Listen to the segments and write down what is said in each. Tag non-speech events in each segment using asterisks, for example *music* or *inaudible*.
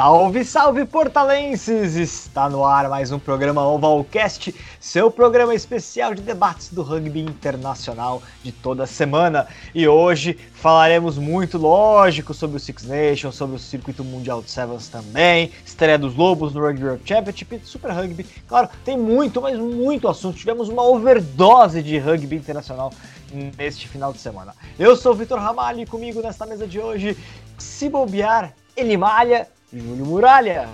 Salve, salve portalenses! Está no ar mais um programa Ovalcast, seu programa especial de debates do rugby internacional de toda semana. E hoje falaremos muito, lógico, sobre o Six Nations, sobre o circuito mundial de Sevens também, estreia dos Lobos no Rugby Europe Championship Super Rugby. Claro, tem muito, mas muito assunto. Tivemos uma overdose de rugby internacional neste final de semana. Eu sou o Vitor Ramalho e comigo nesta mesa de hoje, se bobear, ele malha, Júlio Muralha.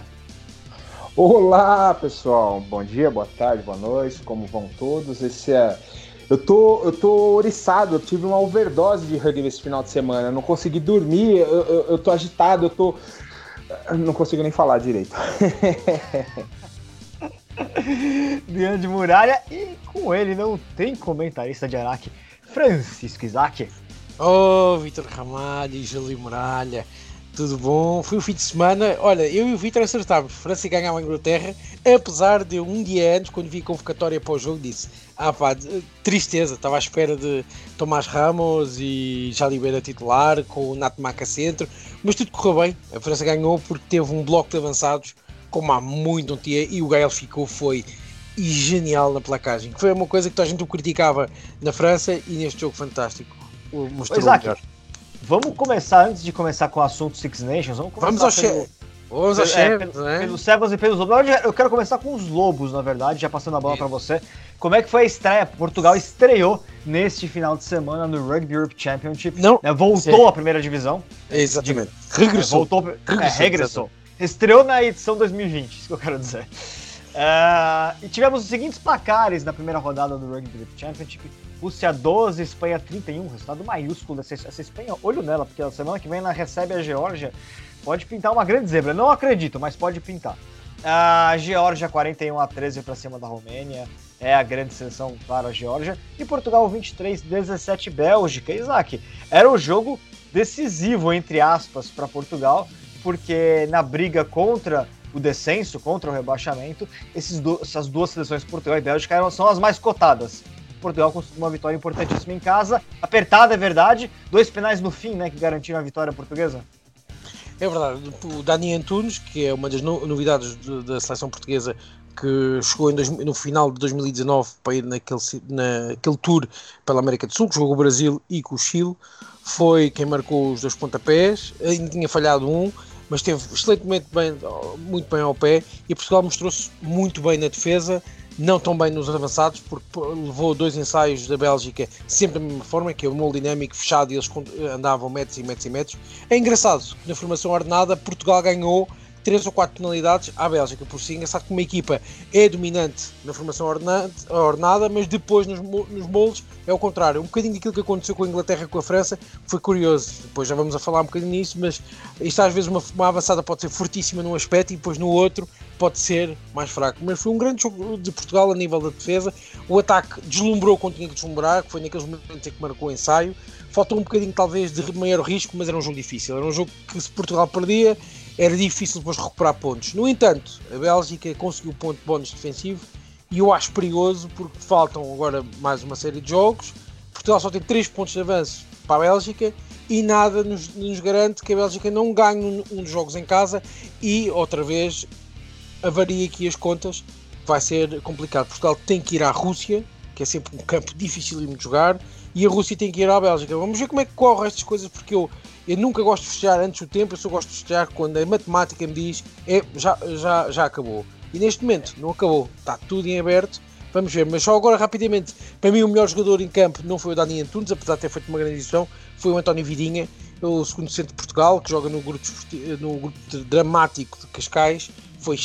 Olá, pessoal. Bom dia, boa tarde, boa noite. Como vão todos? Esse é eu tô, eu tô oriçado, eu tive uma overdose de rugby esse final de semana. Eu não consegui dormir, eu, eu, eu tô agitado, eu tô. Não consigo nem falar direito. *laughs* de Muralha e com ele não tem comentarista de Araque, Francisco Isaac. Ô, oh, Vitor Ramalho e Júlio Muralha. Tudo bom? Foi o fim de semana. Olha, eu e o Vitor acertámos. França ganhava a Inglaterra, apesar de um dia antes, quando vi a convocatória para o jogo, disse: Ah pá, tristeza, estava à espera de Tomás Ramos e Jalibera titular, com o Nato Maca centro, mas tudo correu bem. A França ganhou porque teve um bloco de avançados, como há muito não tinha, e o Gael ficou, foi genial na placagem. Foi uma coisa que toda a gente o criticava na França e neste jogo fantástico. Mostrou Isaac, Vamos começar, antes de começar com o assunto Six Nations, vamos começar vamos ao pelo, Vamos ao é, pelo, né? pelos Sevens e pelos Lobos. Eu quero começar com os Lobos, na verdade, já passando a bola para você. Como é que foi a estreia? Portugal estreou neste final de semana no Rugby Europe Championship. Não. Né, voltou Sim. à primeira divisão. Exatamente. Regressou. voltou, regressou. É, regressou. Estreou na edição 2020, isso que eu quero dizer. Uh, e tivemos os seguintes placares na primeira rodada do Rugby Europe Championship. Rússia 12, Espanha 31, resultado maiúsculo dessa essa Espanha. Olho nela, porque a semana que vem ela recebe a Geórgia. Pode pintar uma grande zebra. Não acredito, mas pode pintar. A Geórgia 41 a 13 para cima da Romênia. É a grande seleção, claro, a Geórgia. E Portugal 23 17 Bélgica. Isaac, era o jogo decisivo, entre aspas, para Portugal, porque na briga contra o descenso, contra o rebaixamento, do, essas duas seleções, Portugal e Bélgica, são as mais cotadas. Portugal conseguiu uma vitória importantíssima em casa. Apertada, é verdade. Dois penais no fim, né, que garantiram a vitória portuguesa. É verdade. O Dani Antunes, que é uma das novidades da seleção portuguesa, que chegou dois, no final de 2019 para ir naquele, naquele tour pela América do Sul, que jogou com o Brasil e com o Chile, foi quem marcou os dois pontapés, ainda tinha falhado um, mas esteve excelentemente bem, muito bem ao pé e Portugal mostrou-se muito bem na defesa, não tão bem nos avançados, porque levou dois ensaios da Bélgica sempre da mesma forma, que é o molde dinâmico fechado e eles andavam metros e metros e metros. É engraçado na formação ordenada Portugal ganhou três ou quatro penalidades à Bélgica. Por si, engraçado que uma equipa é dominante na formação ordenada, mas depois nos, nos moldes é o contrário. Um bocadinho daquilo que aconteceu com a Inglaterra com a França foi curioso. Depois já vamos a falar um bocadinho nisso, mas isto às vezes uma, uma avançada pode ser fortíssima num aspecto e depois no outro pode ser mais fraco. Mas foi um grande jogo de Portugal a nível da defesa. O ataque deslumbrou quando tinha que deslumbrar, que foi naqueles momentos em que marcou o ensaio. Faltou um bocadinho, talvez, de maior risco, mas era um jogo difícil. Era um jogo que, se Portugal perdia, era difícil depois recuperar pontos. No entanto, a Bélgica conseguiu ponto bónus defensivo e eu acho perigoso porque faltam agora mais uma série de jogos. Portugal só tem 3 pontos de avanço para a Bélgica e nada nos, nos garante que a Bélgica não ganhe um, um, dos jogos em casa e outra vez avaria aqui as contas, vai ser complicado. Portugal tem que ir à Rússia, que é sempre um campo difícil de jogar, e a Rússia tem que ir à Bélgica. Vamos ver como é que correm estas coisas, porque eu eu nunca gosto de festejar antes do tempo, eu só gosto de festejar quando a matemática me diz é, já, já, já acabou. E neste momento não acabou, está tudo em aberto. Vamos ver, mas só agora rapidamente, para mim o melhor jogador em campo não foi o Dani Antunes, apesar de ter feito uma grande edição, foi o António Vidinha, o segundo centro de Portugal, que joga no grupo, no grupo dramático de Cascais, foi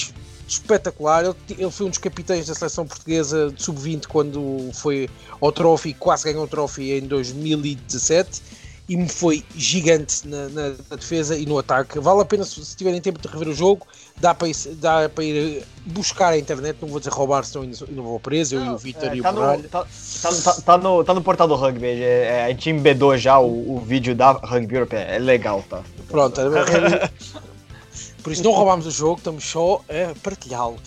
espetacular. Ele, ele, foi um dos capitães da seleção portuguesa de sub-20 quando foi ao Trophy, quase ganhou o Trophy em 2017 e me foi gigante na, na, na, defesa e no ataque. Vale a pena se, tiverem tempo de rever o jogo, dá para ir, dá para ir buscar a internet, não vou dizer roubar, senão ainda vou preso, eu e o Vitor é, e tá o Borralho. Tá, tá, tá, tá, no, tá no portal do rugby, é, é, a gente embedou já o, o vídeo da Rugby Europe, é, legal, tá? Pronto, é, *laughs* por isso não roubámos o jogo, estamos só a partilhá-lo.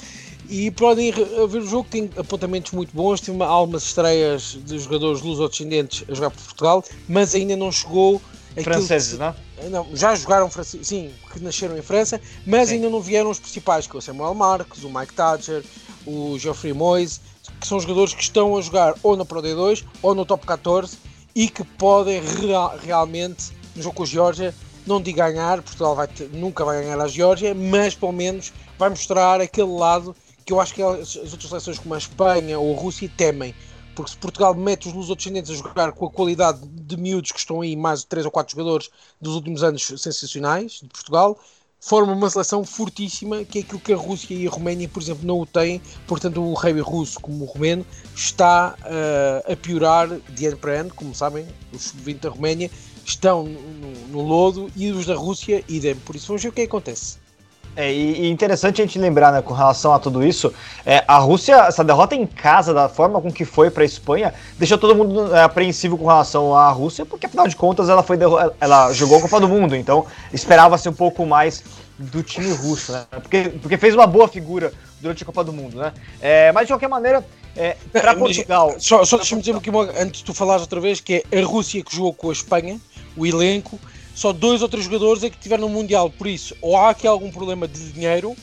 E podem ver o jogo, tem apontamentos muito bons, tem uma, algumas estreias de jogadores luso-descendentes a jogar por Portugal, mas ainda não chegou Franceses, né? Não, já jogaram, sim, que nasceram em França, mas sim. ainda não vieram os principais, que é o Samuel Marques, o Mike Thatcher, o Geoffrey Moyes, que são jogadores que estão a jogar ou na Pro D2 ou no Top 14 e que podem real, realmente, no jogo com a Geórgia, não de ganhar, Portugal vai ter, nunca vai ganhar a Geórgia, mas pelo menos vai mostrar aquele lado que eu acho que as, as outras seleções como a Espanha ou a Rússia temem. Porque se Portugal mete os lusodescendentes a jogar com a qualidade de miúdos que estão aí, mais de 3 ou 4 jogadores dos últimos anos sensacionais de Portugal, forma uma seleção fortíssima, que é aquilo que a Rússia e a Roménia, por exemplo, não o têm. Portanto, o rei russo, como o romeno, está uh, a piorar de ano para ano. Como sabem, os sub-20 da Roménia estão no, no, lodo e os da Rússia idem. Por isso, vamos ver o que acontece. É, e, interessante a gente lembrar, né, com relação a tudo isso, é, a Rússia, essa derrota em casa, da forma com que foi para a Espanha, deixou todo mundo é, apreensivo com relação à Rússia, porque afinal de contas ela foi ela jogou a Copa do Mundo, então esperava-se um pouco mais do time russo, né? Porque, porque fez uma boa figura durante a Copa do Mundo, né? É, mas de qualquer maneira, é, para é, Portugal. Só, só deixa-me dizer aqui, antes de tu falares outra vez, que é a Rússia que jogou com a Espanha, o elenco só dois ou três jogadores é que tiveram no Mundial. Por isso, ou há aqui algum problema de dinheiro,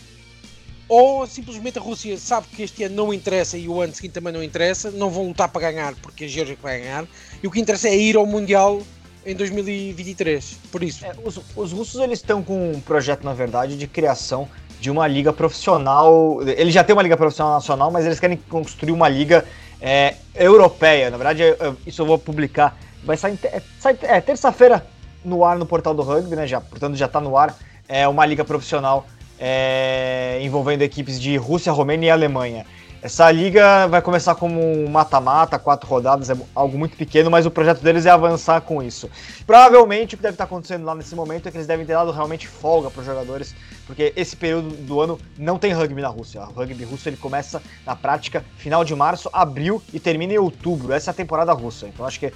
ou simplesmente a Rússia sabe que este ano não interessa e o ano seguinte também não interessa, não vão lutar para ganhar porque a Geórgia vai ganhar, e o que interessa é ir ao Mundial em 2023. Por isso. É, os, os, russos eles estão com um projeto, na verdade, de criação de uma liga profissional. Eles já têm uma liga profissional nacional, mas eles querem construir uma liga é, europeia. Na verdade, eu, isso eu vou publicar. Vai sair, é, é terça-feira no ar no portal do rugby, né? Já, portanto, já está no ar. É uma liga profissional é, envolvendo equipes de Rússia, Romênia e Alemanha. Essa liga vai começar como mata-mata, quatro rodadas, é algo muito pequeno, mas o projeto deles é avançar com isso. Provavelmente o que deve estar acontecendo lá nesse momento é que eles devem ter dado realmente folga para os jogadores, porque esse período do ano não tem rugby na Rússia. O rugby russo ele começa na prática final de março, abril e termina em outubro. Essa é a temporada russa. Então acho que,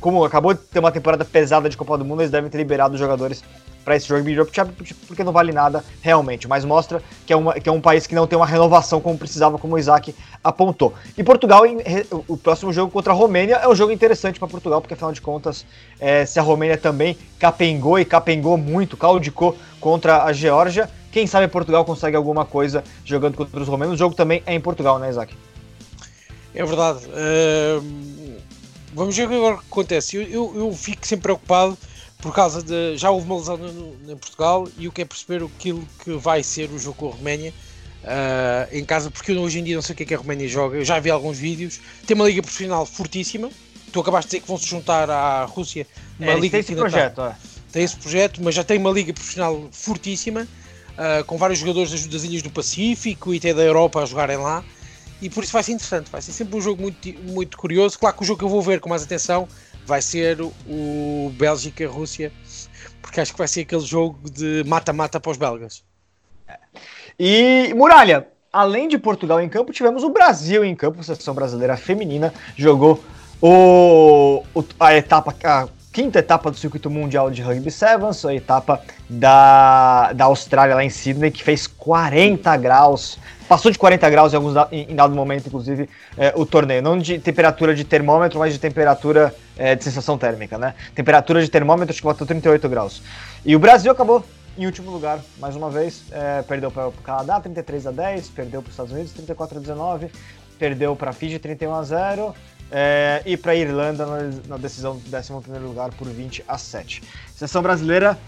como acabou de ter uma temporada pesada de Copa do Mundo, eles devem ter liberado os jogadores para esse Rugby Europe Championship porque não vale nada realmente, mas mostra que é, uma, que é um país que não tem uma renovação como precisava, como o Isaac apontou. E Portugal, em, o próximo jogo contra a Romênia é um jogo interessante para Portugal, porque afinal de contas, é, se a Romênia também capengou e capengou muito, caudicou contra a Geórgia, quem sabe Portugal consegue alguma coisa jogando contra os romenos. O jogo também é em Portugal, né, Isaac? É verdade. Uh, vamos ver agora o que acontece. Eu, eu, eu fico sempre preocupado por causa de. Já houve uma lesão no, em Portugal e eu quero perceber aquilo que vai ser o jogo com a Roménia uh, em casa, porque eu hoje em dia não sei o que é que a Roménia joga. Eu já vi alguns vídeos. Tem uma liga profissional fortíssima. Tu acabaste de dizer que vão se juntar à Rússia numa é, liga tem esse projeto, tá, é. Tem esse projeto, mas já tem uma liga profissional fortíssima, uh, com vários jogadores das, das, ilhas do Pacífico e até da Europa a jogarem lá. E por isso vai ser interessante, vai ser sempre um jogo muito, muito curioso. Claro que o jogo que eu vou ver com mais atenção vai ser o Bélgica-Rússia, porque acho que vai ser aquele jogo de mata-mata para os belgas. E Muralha, além de Portugal em campo, tivemos o Brasil em campo, a seleção brasileira feminina jogou o, a etapa, a quinta etapa do circuito mundial de rugby sevens, a etapa da, da Austrália lá em Sydney, que fez 40 graus Passou de 40 graus em alguns em, em dado momento, inclusive, é, o torneio. Não de temperatura de termômetro, mas de temperatura é, de sensação térmica, né? Temperatura de termômetro que bateu 38 graus. E o Brasil acabou em último lugar, mais uma vez. É, perdeu para o Canadá, 33 a 10, perdeu para os Estados Unidos, 34 a 19, perdeu para a Fiji, 31 a 0. É, e para a Irlanda na, na decisão do 11 lugar por 20 a 7. A seleção brasileira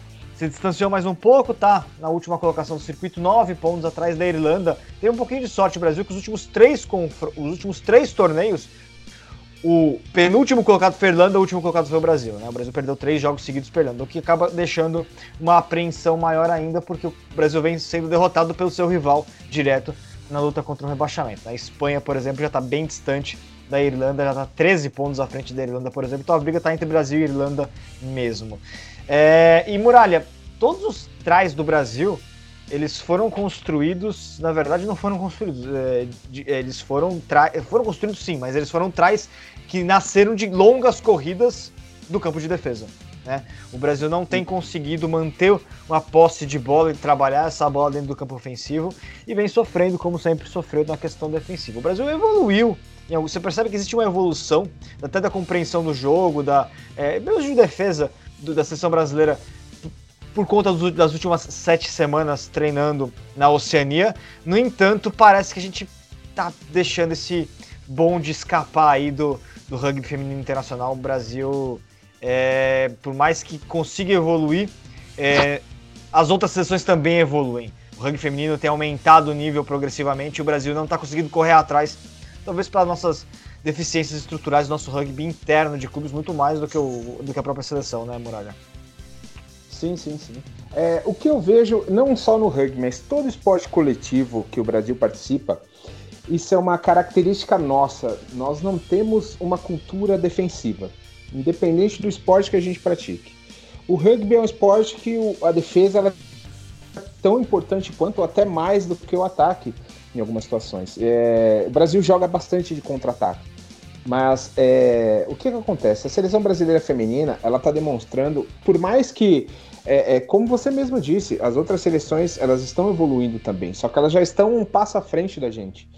se distanciou mais um pouco, tá na última colocação do circuito, nove pontos atrás da Irlanda. Tem um pouquinho de sorte o Brasil, que os últimos três, os últimos três torneios, o penúltimo colocado foi a Irlanda, o último colocado foi o Brasil. Né? O Brasil perdeu três jogos seguidos a Irlanda, o que acaba deixando uma apreensão maior ainda, porque o Brasil vem sendo derrotado pelo seu rival direto na luta contra o rebaixamento. A Espanha, por exemplo, já está bem distante da Irlanda, já está 13 pontos à frente da Irlanda, por exemplo. Então a briga está entre Brasil e Irlanda mesmo. É, e Muralha, todos os trás do Brasil, eles foram construídos, na verdade não foram construídos, é, de, eles foram, foram construídos sim, mas eles foram trás que nasceram de longas corridas do campo de defesa. Né? O Brasil não tem conseguido manter uma posse de bola e trabalhar essa bola dentro do campo ofensivo e vem sofrendo, como sempre sofreu, na questão defensiva. O Brasil evoluiu você percebe que existe uma evolução, até da compreensão do jogo, da, é, mesmo de defesa, do, da seleção brasileira por conta das últimas sete semanas treinando na Oceania. No entanto, parece que a gente tá deixando esse bonde escapar aí do, do rugby feminino internacional. O Brasil, é, por mais que consiga evoluir, é, as outras seleções também evoluem. O rugby feminino tem aumentado o nível progressivamente e o Brasil não está conseguindo correr atrás, talvez pelas nossas deficiências estruturais do nosso rugby interno de clubes, muito mais do que, o, do que a própria seleção, né, Muralha? Sim, sim, sim. É, o que eu vejo, não só no rugby, mas todo esporte coletivo que o Brasil participa, isso é uma característica nossa. Nós não temos uma cultura defensiva, independente do esporte que a gente pratique. O rugby é um esporte que a defesa é tão importante quanto, até mais do que o ataque em algumas situações. É, o Brasil joga bastante de contra-ataque. Mas é, o que, que acontece? A seleção brasileira feminina, ela está demonstrando, por mais que, é, é, como você mesmo disse, as outras seleções elas estão evoluindo também, só que elas já estão um passo à frente da gente.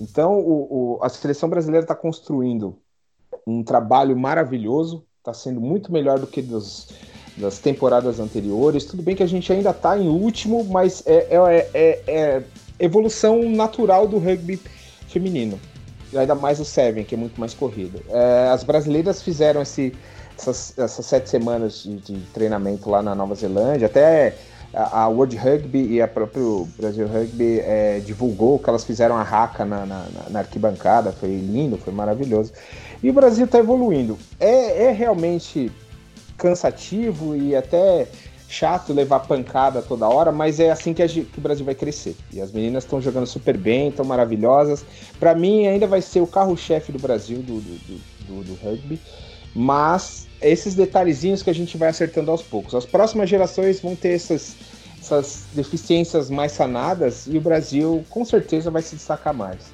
Então, o, o, a seleção brasileira está construindo um trabalho maravilhoso, está sendo muito melhor do que dos, das temporadas anteriores. Tudo bem que a gente ainda está em último, mas é, é, é, é evolução natural do rugby feminino. Ainda mais o Seven, que é muito mais corrido. É, as brasileiras fizeram esse, essas, essas sete semanas de, de, treinamento lá na Nova Zelândia, até a, a World Rugby e a próprio Brasil Rugby é, divulgou que elas fizeram a raca na, na, na, arquibancada, foi lindo, foi maravilhoso. E o Brasil está evoluindo. É, é realmente cansativo e até chato levar pancada toda hora, mas é assim que, gente, que o Brasil vai crescer. E as meninas estão jogando super bem, estão maravilhosas. Para mim, ainda vai ser o carro-chefe do Brasil do, do, do, do, rugby. Mas esses detalhezinhos que a gente vai acertando aos poucos. As próximas gerações vão ter essas, essas deficiências mais sanadas e o Brasil com certeza vai se destacar mais.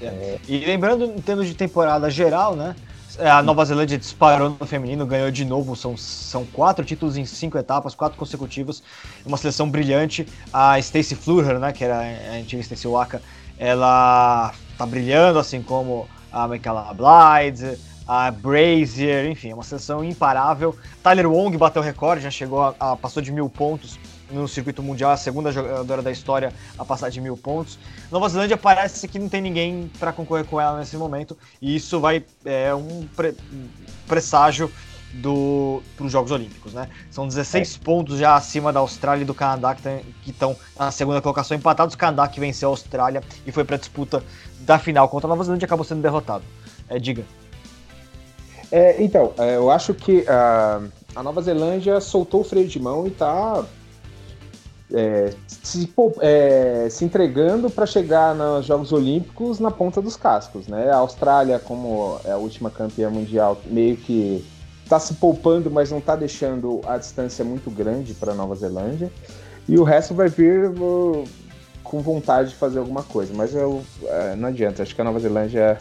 É. E lembrando, em termos de temporada geral, né? É, a Nova Zelândia disparou no feminino, ganhou de novo. São, são quatro títulos em cinco etapas, quatro consecutivos. Uma seleção brilhante. A Stacey Fluher, né, que era a antiga Stacey Waka, ela tá brilhando, assim como a Michaela Blythe, a Brazier, enfim, é uma seleção imparável. Tyler Wong bateu recorde, já chegou a, a passou de mil pontos no circuito mundial, a segunda jogadora da história a passar de mil pontos. Nova Zelândia parece que não tem ninguém para concorrer com ela nesse momento, e isso vai é um pre, presságio do para os Jogos Olímpicos, né? São 16 é. pontos já acima da Austrália e do Canadá que estão na segunda colocação empatados. O Canadá que venceu a Austrália e foi para a disputa da final contra a Nova Zelândia acabou sendo derrotado. É, diga. É, então, é, eu acho que uh, a Nova Zelândia soltou o freio de mão e está é, se, é, se, entregando para chegar nos Jogos Olímpicos na ponta dos cascos, né? A Austrália, como é a última campeã mundial, meio que está se poupando, mas não está deixando a distância muito grande para Nova Zelândia. E o resto vai vir uh, com vontade de fazer alguma coisa, mas eu, uh, não adianta. Acho que a Nova Zelândia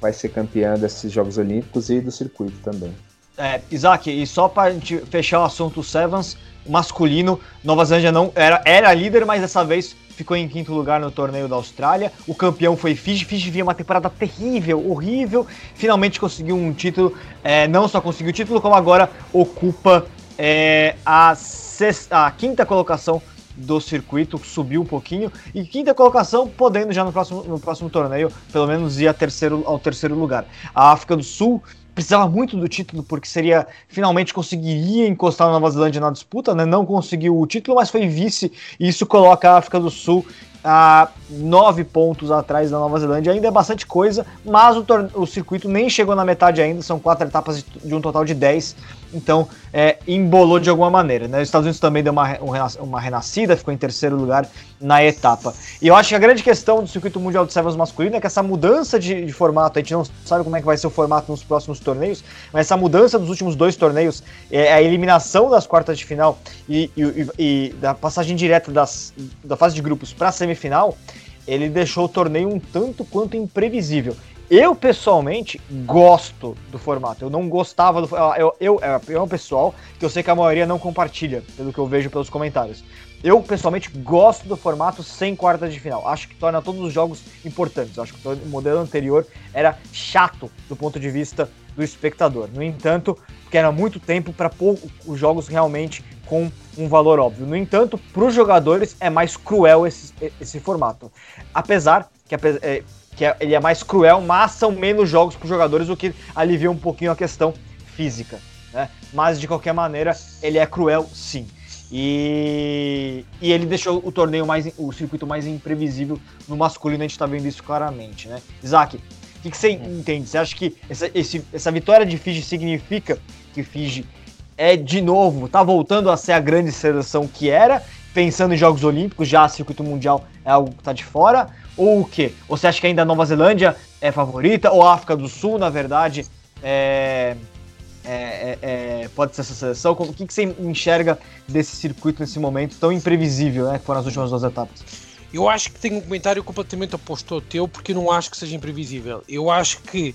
vai ser campeã desses Jogos Olímpicos e do circuito também. É, Isaac, e só para a gente fechar o assunto Sevens, masculino, Nova Zelândia não era, era líder, mas dessa vez ficou em quinto lugar no torneio da Austrália. O campeão foi Fiji. Fiji vinha uma temporada terrível, horrível. Finalmente conseguiu um título. É, não só conseguiu o título, como agora ocupa é, a, sexta, a quinta colocação do circuito, subiu um pouquinho. E quinta colocação, podendo já no próximo, no próximo torneio, pelo menos ir terceiro, ao terceiro lugar. A África do Sul precisava muito do título, porque seria finalmente conseguiria encostar na Nova Zelândia na disputa, né? Não conseguiu o título, mas foi vice, e isso coloca a África do Sul a nove pontos atrás da Nova Zelândia. Ainda é bastante coisa, mas o, o circuito nem chegou na metade ainda, são quatro etapas de um total de dez então é, embolou de alguma maneira. Né? Os Estados Unidos também deu uma, uma renascida, ficou em terceiro lugar na etapa. E eu acho que a grande questão do circuito mundial de Sevens masculino é que essa mudança de, de, formato, a gente não sabe como é que vai ser o formato nos próximos torneios, mas essa mudança dos últimos dois torneios, é a eliminação das quartas de final e, e, e da passagem direta das, da fase de grupos para a semifinal, ele deixou o torneio um tanto quanto imprevisível. Eu, pessoalmente, gosto do formato. Eu não gostava do. Eu, eu, é um pessoal que eu sei que a maioria não compartilha, pelo que eu vejo pelos comentários. Eu, pessoalmente, gosto do formato sem quartas de final. Acho que torna todos os jogos importantes. Acho que o modelo anterior era chato do ponto de vista do espectador. No entanto, porque era muito tempo para pôr os jogos realmente com um valor óbvio. No entanto, para os jogadores é mais cruel esse, esse formato. Apesar que, é, que é, ele é mais cruel, mas são menos jogos para os jogadores, o que alivia um pouquinho a questão física. Né? Mas de qualquer maneira, ele é cruel sim. E, e ele deixou o torneio mais, o circuito mais imprevisível no masculino, a gente está vendo isso claramente, né? Isaac, que, que, você entende? Você acha que essa, esse, essa vitória de Fiji significa que Fiji é de novo, tá voltando a ser a grande seleção que era, pensando em Jogos Olímpicos, já circuito mundial é algo que tá de fora? Ou o quê? Ou você acha que ainda a Nova Zelândia é favorita? Ou a África do Sul, na verdade, é, é, é, é, pode ser essa seleção? O que, que você enxerga desse circuito nesse momento tão imprevisível, né? Que foram as últimas duas etapas. Eu acho que tenho um comentário completamente oposto ao teu, porque eu não acho que seja imprevisível. Eu acho que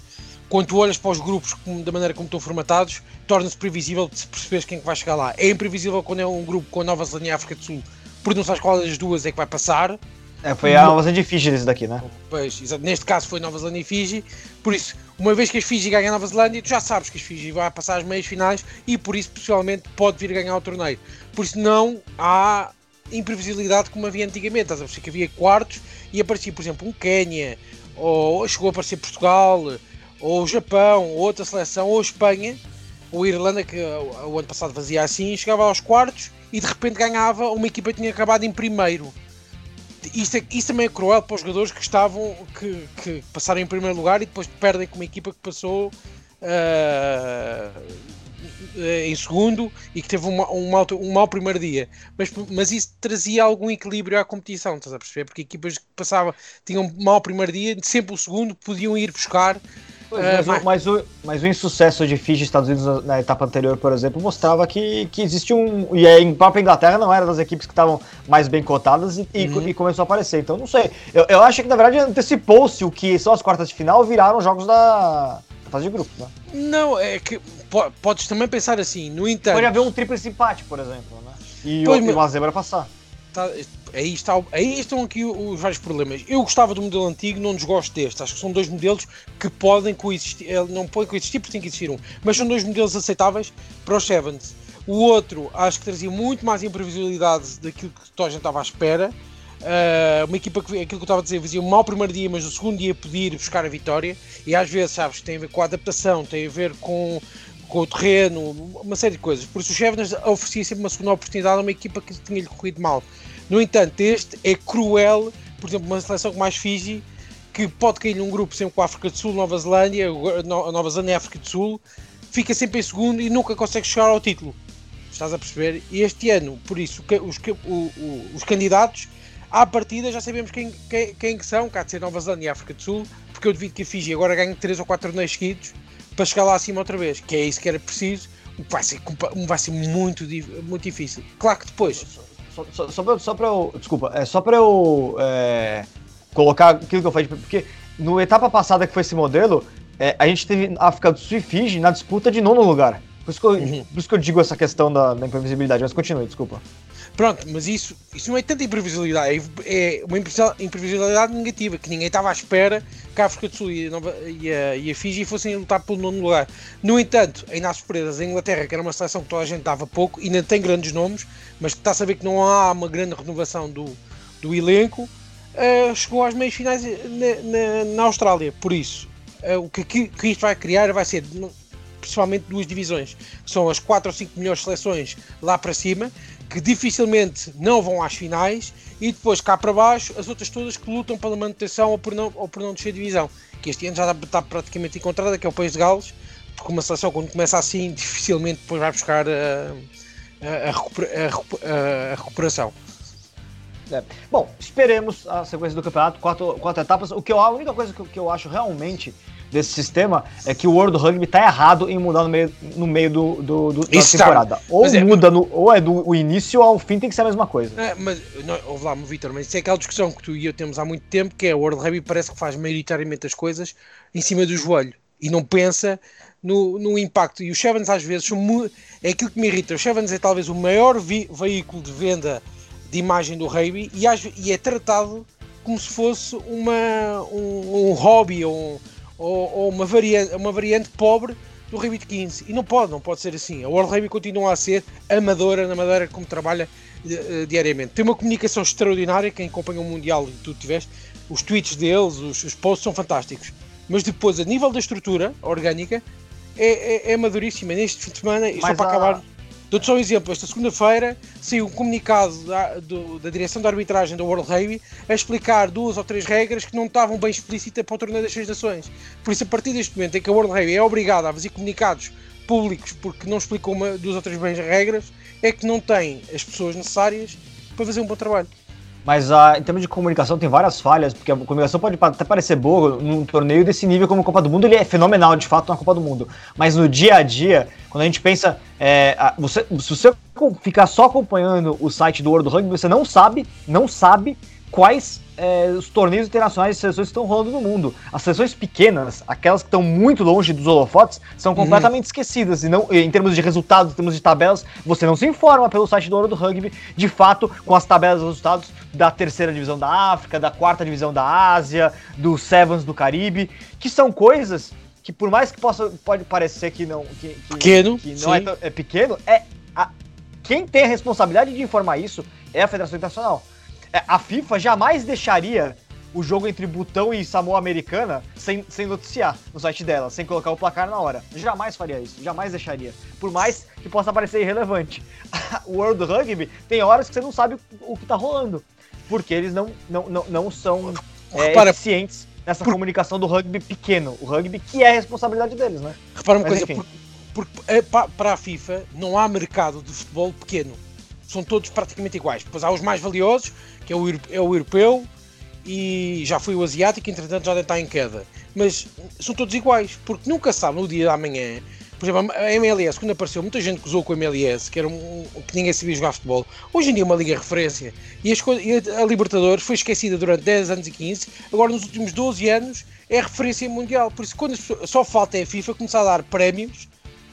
quando tu olhas para os grupos da maneira como estão formatados, torna-se previsível de se perceberes quem é que vai chegar lá. É imprevisível quando é um grupo com a Nova Zelândia e a África do Sul, porque não sabes qual das duas é que vai passar. É, foi a Nova Zelândia e Fiji esse daqui, né? Pois, neste caso foi Nova Zelândia e Fiji, por isso, uma vez que as Fiji ganham a Nova Zelândia, tu já sabes que as Fiji vai passar as meias finais e por isso, possivelmente, pode vir ganhar o torneio. Por isso, não há imprevisibilidade como havia antigamente, estás a ver que havia quartos e aparecia, por exemplo, um Quénia, ou chegou a aparecer Portugal, ou Japão, ou outra seleção, ou Espanha, ou Irlanda, que o ano passado fazia assim, chegava aos quartos e de repente ganhava uma equipa que tinha acabado em primeiro. Isto, é, também é cruel para os jogadores que estavam que, que passaram em primeiro lugar e depois perdem com uma equipa que passou uh, em segundo e que teve um, um, mau, um mau primeiro dia. Mas, mas isso trazia algum equilíbrio à competição, estás a perceber? Porque equipas que passavam, tinham um mau primeiro dia, sempre o segundo podiam ir buscar é, mas, mas, o, mas o insucesso de Fiji Estados Unidos na etapa anterior, por exemplo, mostrava que, que existe um. E a própria Inglaterra não era das equipes que estavam mais bem cotadas e, uhum. e, começou a aparecer. Então, não sei. Eu, eu acho que, na verdade, antecipou-se o que são as quartas de final viraram jogos da fase de grupo. Né? Não, é que podes também pensar assim, no entanto. Pode haver um triplo empate, por exemplo, né? E, pois, o, uma zebra passar. Tá, aí, está, aí estão aqui os vários problemas. Eu gostava do modelo antigo, não desgosto deste. Acho que são dois modelos que podem coexistir. Eh, não podem coexistir porque tem que existir um. Mas são dois modelos aceitáveis para os Sevens. O outro acho que trazia muito mais imprevisibilidade daquilo que toda a gente estava à espera. Uh, uma equipa que, aquilo que eu estava a dizer, fazia um mau primeiro dia, mas no segundo dia podia ir buscar a vitória. E às vezes, sabes, tem a ver com a adaptação, tem a ver com, com o terreno, uma série de coisas. Por isso, o Chevrolet oferecia sempre uma segunda oportunidade a uma equipa que tinha-lhe corrido mal. No entanto, este é cruel, por exemplo, uma seleção como mais Fiji, que pode cair num grupo sempre com a África do Sul, Nova Zelândia, Nova Zelândia e África do Sul, fica sempre em segundo e nunca consegue chegar ao título. Estás a perceber? E este ano, por isso, os, os candidatos, à partida já sabemos quem, quem, quem são, cá de ser Nova Zelândia e África do Sul, porque eu devido que a Fiji agora ganhe 3 ou 4 torneios seguidos para chegar lá acima outra vez, que é isso que era preciso, vai ser, vai ser muito, muito difícil. Claro que depois só, só, só, pra, só pra eu. Desculpa, é só pra eu é, colocar aquilo que eu falei, porque no etapa passada que foi esse modelo, é, a gente teve África do Sul e Fiji na disputa de nono lugar. Por isso que eu, uhum. por isso que eu digo essa questão da, da imprevisibilidade, mas continue, desculpa. Pronto, mas isso, isso não é tanta imprevisibilidade, é, é uma imprevisibilidade negativa, que ninguém estava à espera que a África do Sul e a, Nova, e a, e a Fiji fossem lutar pelo nono lugar. No entanto, ainda há surpresas, a Inglaterra, que era uma seleção que toda a gente dava pouco, ainda tem grandes nomes, mas que está a saber que não há uma grande renovação do, do elenco, uh, chegou às meias finais na, na, na Austrália. Por isso, uh, o que, que isto vai criar vai ser principalmente duas divisões, que são as 4 ou 5 melhores seleções lá para cima, que dificilmente não vão às finais, e depois cá para baixo as outras todas que lutam pela manutenção ou por não, ou por não descer divisão, que este ano já está praticamente encontrada, que é o País de Gales, porque uma seleção quando começa assim dificilmente depois vai buscar a, a, a, a recuperação. É. Bom, esperemos a sequência do campeonato, quatro, quatro etapas. O que eu, a única coisa que, que eu acho realmente desse sistema é que o World Rugby tá errado em mudar no meio, no meio do, do, do da temporada. Ou é, muda no, ou é do o início ao fim tem que ser a mesma coisa. É, mas, não, ouve lá, Vitor, mas isso é aquela discussão que tu e eu temos há muito tempo, que é o World Rugby parece que faz maioritariamente as coisas em cima do joelho e não pensa no, no impacto. E os Sevens às vezes é aquilo que me irrita. Os Sevens é talvez o maior veículo de venda de imagem do rugby e, e é tratado como se fosse uma, um, um hobby ou um, ou, ou uma, variante, uma variante pobre do de 15. E não pode, não pode ser assim. A World Rugby continua a ser amadora na maneira como trabalha uh, diariamente. Tem uma comunicação extraordinária, quem acompanha o Mundial e tu tiveste, os tweets deles, os, os posts são fantásticos. Mas depois, a nível da estrutura orgânica, é, é, é maduríssima. Neste fim de semana, e só para a... acabar, dou-te só um exemplo. Esta segunda-feira saiu um comunicado da, do, da direção da arbitragem da World Rugby a explicar duas ou três regras que não estavam bem explícitas para o torneio das Seis Nações. Por isso, a partir deste momento em que a World Rugby é obrigada a fazer comunicados públicos porque não explicou uma, duas ou três bem regras, é que não tem as pessoas necessárias para fazer um bom trabalho. Mas uh, em termos de comunicação tem várias falhas, porque a comunicação pode até parecer boa num torneio desse nível como a Copa do Mundo, ele é fenomenal de fato na Copa do Mundo. Mas no dia a dia, quando a gente pensa, é, você, se você ficar só acompanhando o site do World Rugby, você não sabe, não sabe quais é, os torneios internacionais de seleções estão rolando no mundo. As seleções pequenas, aquelas que estão muito longe dos holofotes, são uhum. completamente uhum. esquecidas. E não, em termos de resultados, em termos de tabelas, você não se informa pelo site do Ouro do Rugby, de fato, com as tabelas de resultados da terceira divisão da África, da quarta divisão da Ásia, do Sevens do Caribe, que são coisas que por mais que possa pode parecer que não que, que pequeno, que não é, é, pequeno, é a, quem tem a responsabilidade de informar isso é a Federação Internacional. É, a FIFA jamais deixaria o jogo entre Butão e Samoa Americana sem, sem noticiar no site dela, sem colocar o placar na hora. Jamais faria isso, jamais deixaria. Por mais que possa parecer irrelevante. *laughs* o World Rugby tem horas que você não sabe o, que tá rolando, porque eles não, não, não, não são é, Para... eficientes nessa por... comunicação do rugby pequeno. O rugby que é a responsabilidade deles, né? Repara uma Mas, coisa, porque é, para a FIFA não há mercado de futebol pequeno. São todos praticamente iguais. Depois há os mais valiosos, que é o, é o europeu e já foi o asiático, entretanto já estar em queda. Mas são todos iguais, porque nunca sabe no dia da manhã. Por exemplo, a MLS, quando apareceu, muita gente usou com a MLS, que, era um, que ninguém sabia jogar futebol. Hoje em dia é uma liga referência. E, as, a Libertadores foi esquecida durante 10 anos e 15, agora nos últimos 12 anos é referência mundial. Por isso, quando só falta é a FIFA começar a dar prémios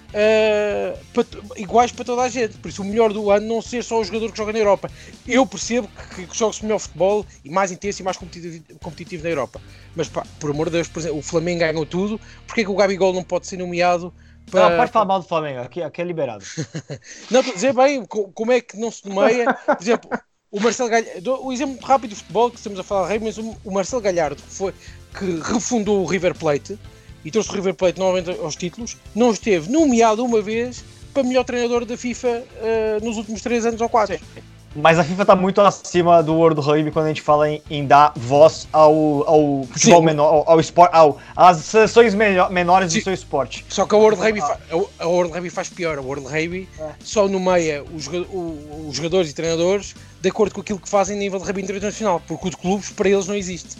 uh, para, iguais para toda a gente. Por isso, o melhor do ano não ser só o jogador que joga na Europa. Eu percebo que, que joga-se melhor futebol e mais intenso e mais competitivo, competitivo na Europa. Mas, pá, por amor de Deus, por exemplo, o Flamengo ganhou tudo. Porquê que o Gabigol não pode ser nomeado? Para... Não, pode falar mal do Flamengo, aqui, aqui é liberado. *laughs* não, estou a dizer bem como é que não se nomeia. Por exemplo, o Marcelo Galhardo, o exemplo rápido de futebol que estamos a falar, mas o Marcelo Galhardo, que, foi, que refundou o River Plate, e trouxe o River Plate novamente aos títulos, não esteve nomeado uma vez para melhor treinador da FIFA uh, nos últimos 3 anos ou 4. Mas a FIFA está muito acima do World Rugby quando a gente fala em, em dar voz ao, ao futebol Sim. menor, ao, ao esporte, ao, às seleções menor, menores Sim. do seu esporte. Só que a World Rugby, fa, a World Rugby faz pior. A World Rugby é. só nomeia os, os jogadores e treinadores de acordo com aquilo que fazem a nível de rugby internacional, porque o de clubes para eles não existe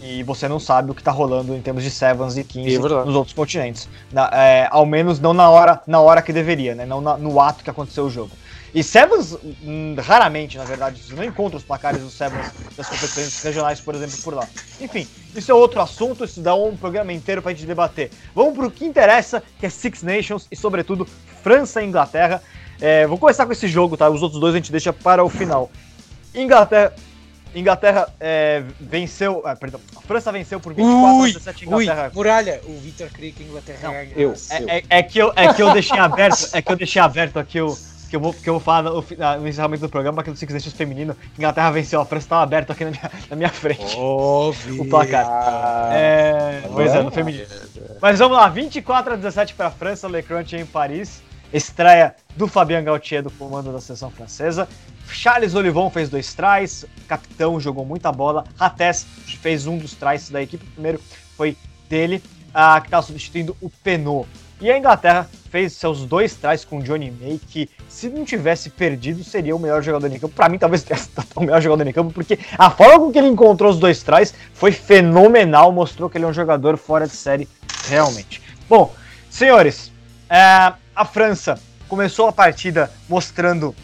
e você não sabe o que está rolando em termos de Sevens e 15 é nos outros continentes. Na, é, ao menos não na hora, na hora que deveria, né? Não na, no ato que aconteceu o jogo. E Sevens, hum, raramente, na verdade, você não encontra os placares dos Sevens das competições regionais, por exemplo, por lá. Enfim, isso é outro assunto, isso dá um programa inteiro pra gente debater. Vamos pro que interessa, que é Six Nations e, sobretudo, França e Inglaterra. É, vou começar com esse jogo, tá? Os outros dois a gente deixa para o final. Inglaterra, Inglaterra é, venceu. Ah, perdão, a França venceu por 24 ui, a 17 Inglaterra. Ui, muralha, o Vitor queria que a Inglaterra ganhasse. Eu, é, é, é, que eu, é que eu deixei aberto, é que eu deixei aberto aqui o. Que eu, vou, que eu vou falar no, no encerramento do programa, aqui do Six Nations feminino, Inglaterra venceu, a França estava aberto aqui na minha, na minha frente. Óbvio. *laughs* o placar. É, pois é, no feminino. Mas vamos lá, 24 a 17 para a França, Le Crunch em Paris. Estreia do Fabien Gauthier do comando da seleção francesa. Charles Olivon fez dois tries, capitão jogou muita bola. Rates fez um dos tries da equipe, o primeiro foi dele, uh, que estava substituindo o Penot. E a Inglaterra fez seus dois tries com Johnny May, que se não tivesse perdido, seria o melhor jogador em campo. Para mim, talvez tenha *laughs* o melhor jogador em campo, porque a forma com que ele encontrou os dois tries foi fenomenal, mostrou que ele é um jogador fora de série, realmente. Bom, senhores, uh, a França começou a partida mostrando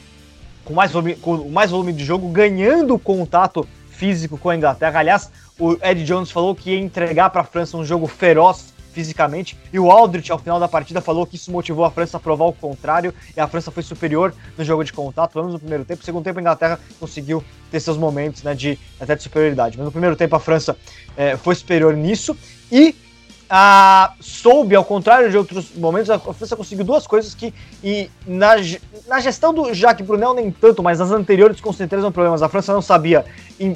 com mais volume, com mais volume de jogo, ganhando contato físico com a Inglaterra. Aliás, o Ed Jones falou que ia entregar para a França um jogo feroz fisicamente, e o Aldrich, ao final da partida, falou que isso motivou a França a provar o contrário, e a França foi superior no jogo de contato, pelo menos no primeiro tempo. No segundo tempo, a Inglaterra conseguiu ter seus momentos né, de até de superioridade. Mas no primeiro tempo, a França é, foi superior nisso, e a, soube, ao contrário de outros momentos, a França conseguiu duas coisas que, e na, na gestão do Jacques Brunel nem tanto, mas nas anteriores com certeza não problemas. A França não sabia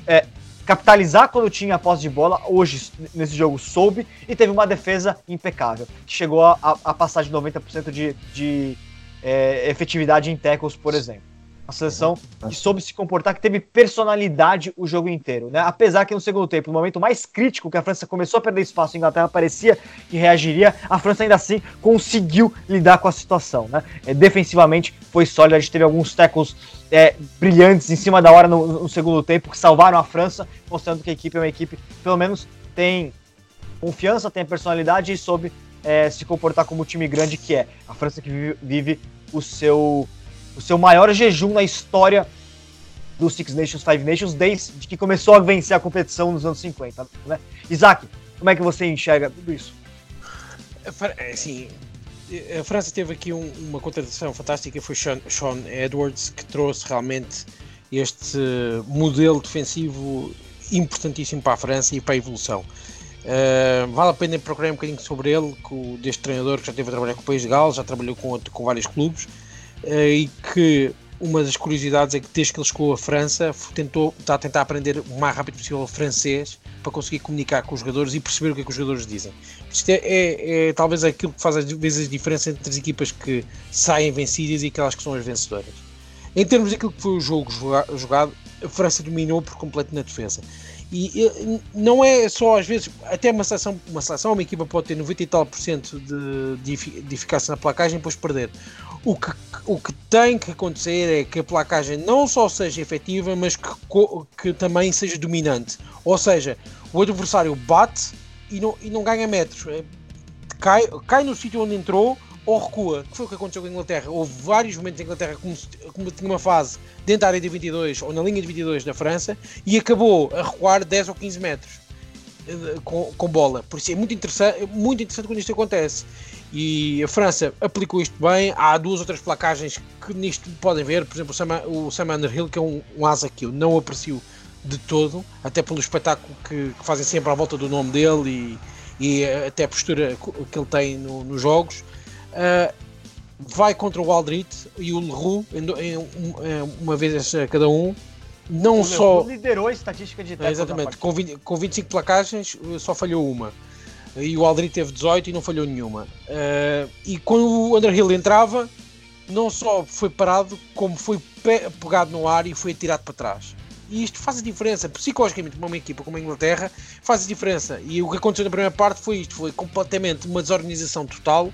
é, capitalizar quando tinha a posse de bola, hoje nesse jogo soube, e teve uma defesa impecável, que chegou a, a passar de 90% de, de é, efetividade em tackles, por exemplo. Uma seleção que soube se comportar, que teve personalidade o jogo inteiro. Né? Apesar que no segundo tempo, no momento mais crítico, que a França começou a perder espaço, a Inglaterra parecia que reagiria, a França ainda assim conseguiu lidar com a situação. Né? É, defensivamente foi sólida, a gente teve alguns tackles é, brilhantes em cima da hora no, no segundo tempo, que salvaram a França, mostrando que a equipe é uma equipe, pelo menos, tem confiança, tem personalidade e soube é, se comportar como um time grande que é. A França que vive, vive o seu o seu maior jejum na história do Six Nations, Five Nations, desde que começou a vencer a competição nos anos 50. Né? Isaac, como é que você enxerga tudo isso? Assim, a França teve aqui um, uma contratação fantástica, foi Sean, Sean, Edwards, que trouxe realmente este modelo defensivo importantíssimo para a França e para a evolução. Uh, vale a pena procurar um bocadinho sobre ele, com, deste treinador que já teve a trabalhar com o País de Gales, já trabalhou com, com vários clubes, e que uma das curiosidades é que desde que ele chegou à França tentou, está a tentar aprender o mais rápido possível francês para conseguir comunicar com os jogadores e perceber o que, é que os jogadores dizem. Isto é, é, é, talvez aquilo que faz às vezes a diferença entre as equipas que saem vencidas e aquelas que são as vencedoras. Em termos daquilo que foi o jogo jogado, a França dominou por completo na defesa. E, e não é só às vezes, até uma seleção, uma seleção, uma equipa pode ter 90 e tal por cento de, de, eficácia na placagem e depois perder. O que, o que tem que acontecer é que a placagem não só seja efetiva, mas que, que também seja dominante. Ou seja, o adversário bate e não, e não ganha metros. É, cai, cai no sítio onde entrou ou recua, que foi o que aconteceu com a Inglaterra. Houve vários momentos em Inglaterra como, como tinha uma fase dentro da área de 22 ou na linha de 22 da França e acabou a recuar 10 ou 15 metros eh, com, com bola. Por isso é muito interessante, muito interessante quando isto acontece. E a França aplicou isto bem. Há duas outras placagens que nisto podem ver. Por exemplo, o Sam, o Sam Underhill, que é um, um asa que eu não aprecio de todo, até pelo espetáculo que, que fazem sempre à volta do nome dele e, e até a postura que ele tem no, nos jogos. Uh, vai contra o Aldrit e o Leroux em, uma vez cada um. Não o só. liderou a estatística de é, Exatamente, com, 20, com 25 placagens só falhou uma e o Aldri teve 18 e não falhou nenhuma. Uh, e quando o Underhill entrava, não só foi parado, como foi pe pegado no ar e foi atirado para trás. E isto faz a diferença, psicologicamente, para uma equipa como a Inglaterra, faz a diferença. E o que aconteceu na primeira parte foi isto: foi completamente uma desorganização total.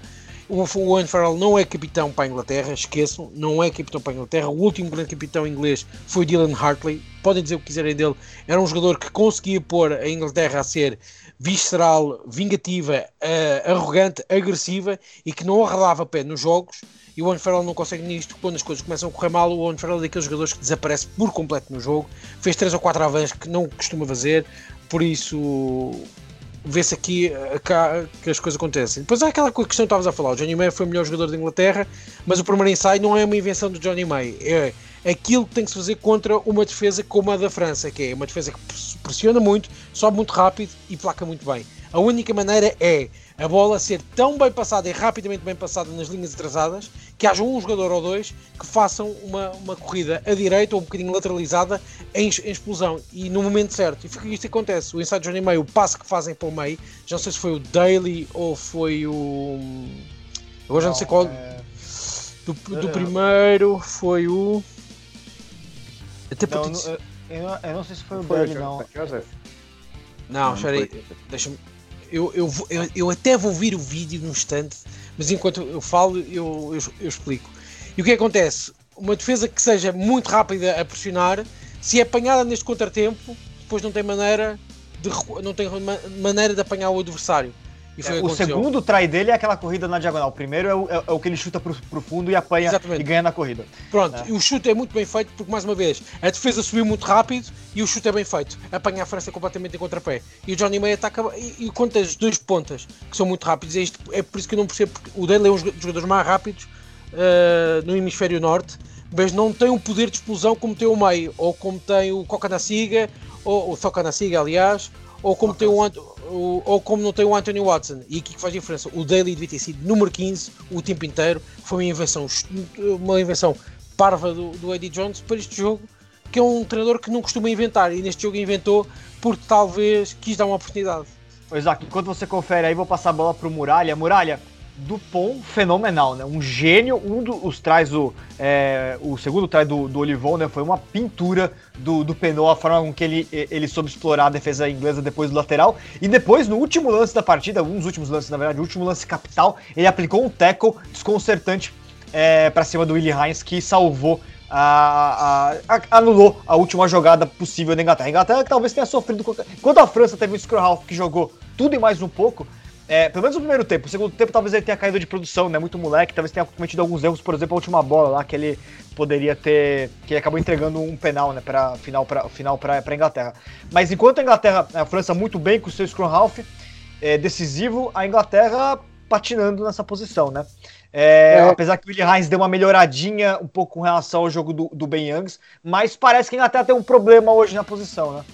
O Owen Farrell não é capitão para a Inglaterra, esqueçam, não é capitão para a Inglaterra. O último grande capitão inglês foi Dylan Hartley. Podem dizer o que quiserem dele, era um jogador que conseguia pôr a Inglaterra a ser visceral, vingativa, uh, arrogante, agressiva e que não arredava pé nos jogos. E o Owen Farrell não consegue nisto quando as coisas começam a correr mal. O Owen Farrell é daqueles jogadores que desaparece por completo no jogo. Fez 3 ou 4 avanços que não costuma fazer, por isso vê-se aqui uh, que as coisas acontecem. Depois há aquela questão que estavas a falar: o Johnny May foi o melhor jogador da Inglaterra, mas o primeiro ensaio não é uma invenção do Johnny May. É aquilo que tem que se fazer contra uma defesa como a da França, que é uma defesa que pressiona muito, sobe muito rápido e placa muito bem. A única maneira é a bola ser tão bem passada e rapidamente bem passada nas linhas atrasadas que haja um jogador ou dois que façam uma, uma corrida a direita ou um bocadinho lateralizada em, em explosão e no momento certo. E fica isto que acontece. O inside Johnny May, o passe que fazem para o meio, já não sei se foi o Daly ou foi o. Agora já não sei qual. É... Do, do primeiro foi o. Até não, eu, eu, não, eu, não, sei se foi o Daly, não. Não, espera aí. Deixa-me. Eu, eu, eu, eu, até vou vir o vídeo num instante, mas enquanto eu falo, eu, eu, eu explico. E o que acontece? Uma defesa que seja muito rápida a pressionar, se é apanhada neste contratempo, depois não tem maneira de, não tem maneira de apanhar o adversário. É, o, segundo trai dele é aquela corrida na diagonal. O primeiro é o, é, é o que ele chuta pro, pro fundo e apanha Exatamente. e ganha na corrida. Pronto, é. e o chute é muito bem feito porque, mais uma vez, a defesa subiu muito rápido e o chute é bem feito. Apanha a França completamente em contrapé. E o Johnny May ataca e, e conta as duas pontas que são muito rápidos. É, isto, é por isso que eu não percebo porque o dele é um dos jogadores mais rápidos uh, no hemisfério norte, mas não tem um poder de explosão como tem o May, ou como tem o Coca na Siga, ou o Toca na Siga, aliás, ou como, tem o, o, ou como não tem o Anthony Watson. E aqui que faz diferença. O Daly devia ter sido número 15 o tempo inteiro. Foi uma invenção, uma invenção parva do, do Eddie Jones para este jogo, que é um treinador que não costuma inventar. E neste jogo inventou porque talvez quis dar uma oportunidade. Exato. Enquanto você confere aí, vou passar a bola pro Muralha. Muralha, Dupont fenomenal, né? Um gênio, um dos traz o, é, o segundo traz do, do Olivon, né? Foi uma pintura do, do Penot, a forma com que ele, ele soube explorar a defesa inglesa depois do lateral. E depois, no último lance da partida, dos últimos lances, na verdade, o último lance capital, ele aplicou um tackle desconcertante é, para cima do Willie Hines, que salvou a, a, a, anulou a última jogada possível da Inglaterra. A Inglaterra talvez tenha sofrido. Quando a França teve um Scrum que jogou tudo e mais um pouco, é, pelo menos no primeiro tempo. No segundo tempo, talvez ele tenha caído de produção, né? Muito moleque, talvez tenha cometido alguns erros, por exemplo, a última bola lá que ele poderia ter. que ele acabou entregando um penal, né? Para final para final para Inglaterra. Mas enquanto a Inglaterra, a França muito bem com o seu scrum half é, decisivo, a Inglaterra patinando nessa posição, né? É, é. Apesar que o Willie Hines deu uma melhoradinha um pouco com relação ao jogo do, do Ben Youngs, mas parece que a Inglaterra tem um problema hoje na posição, né?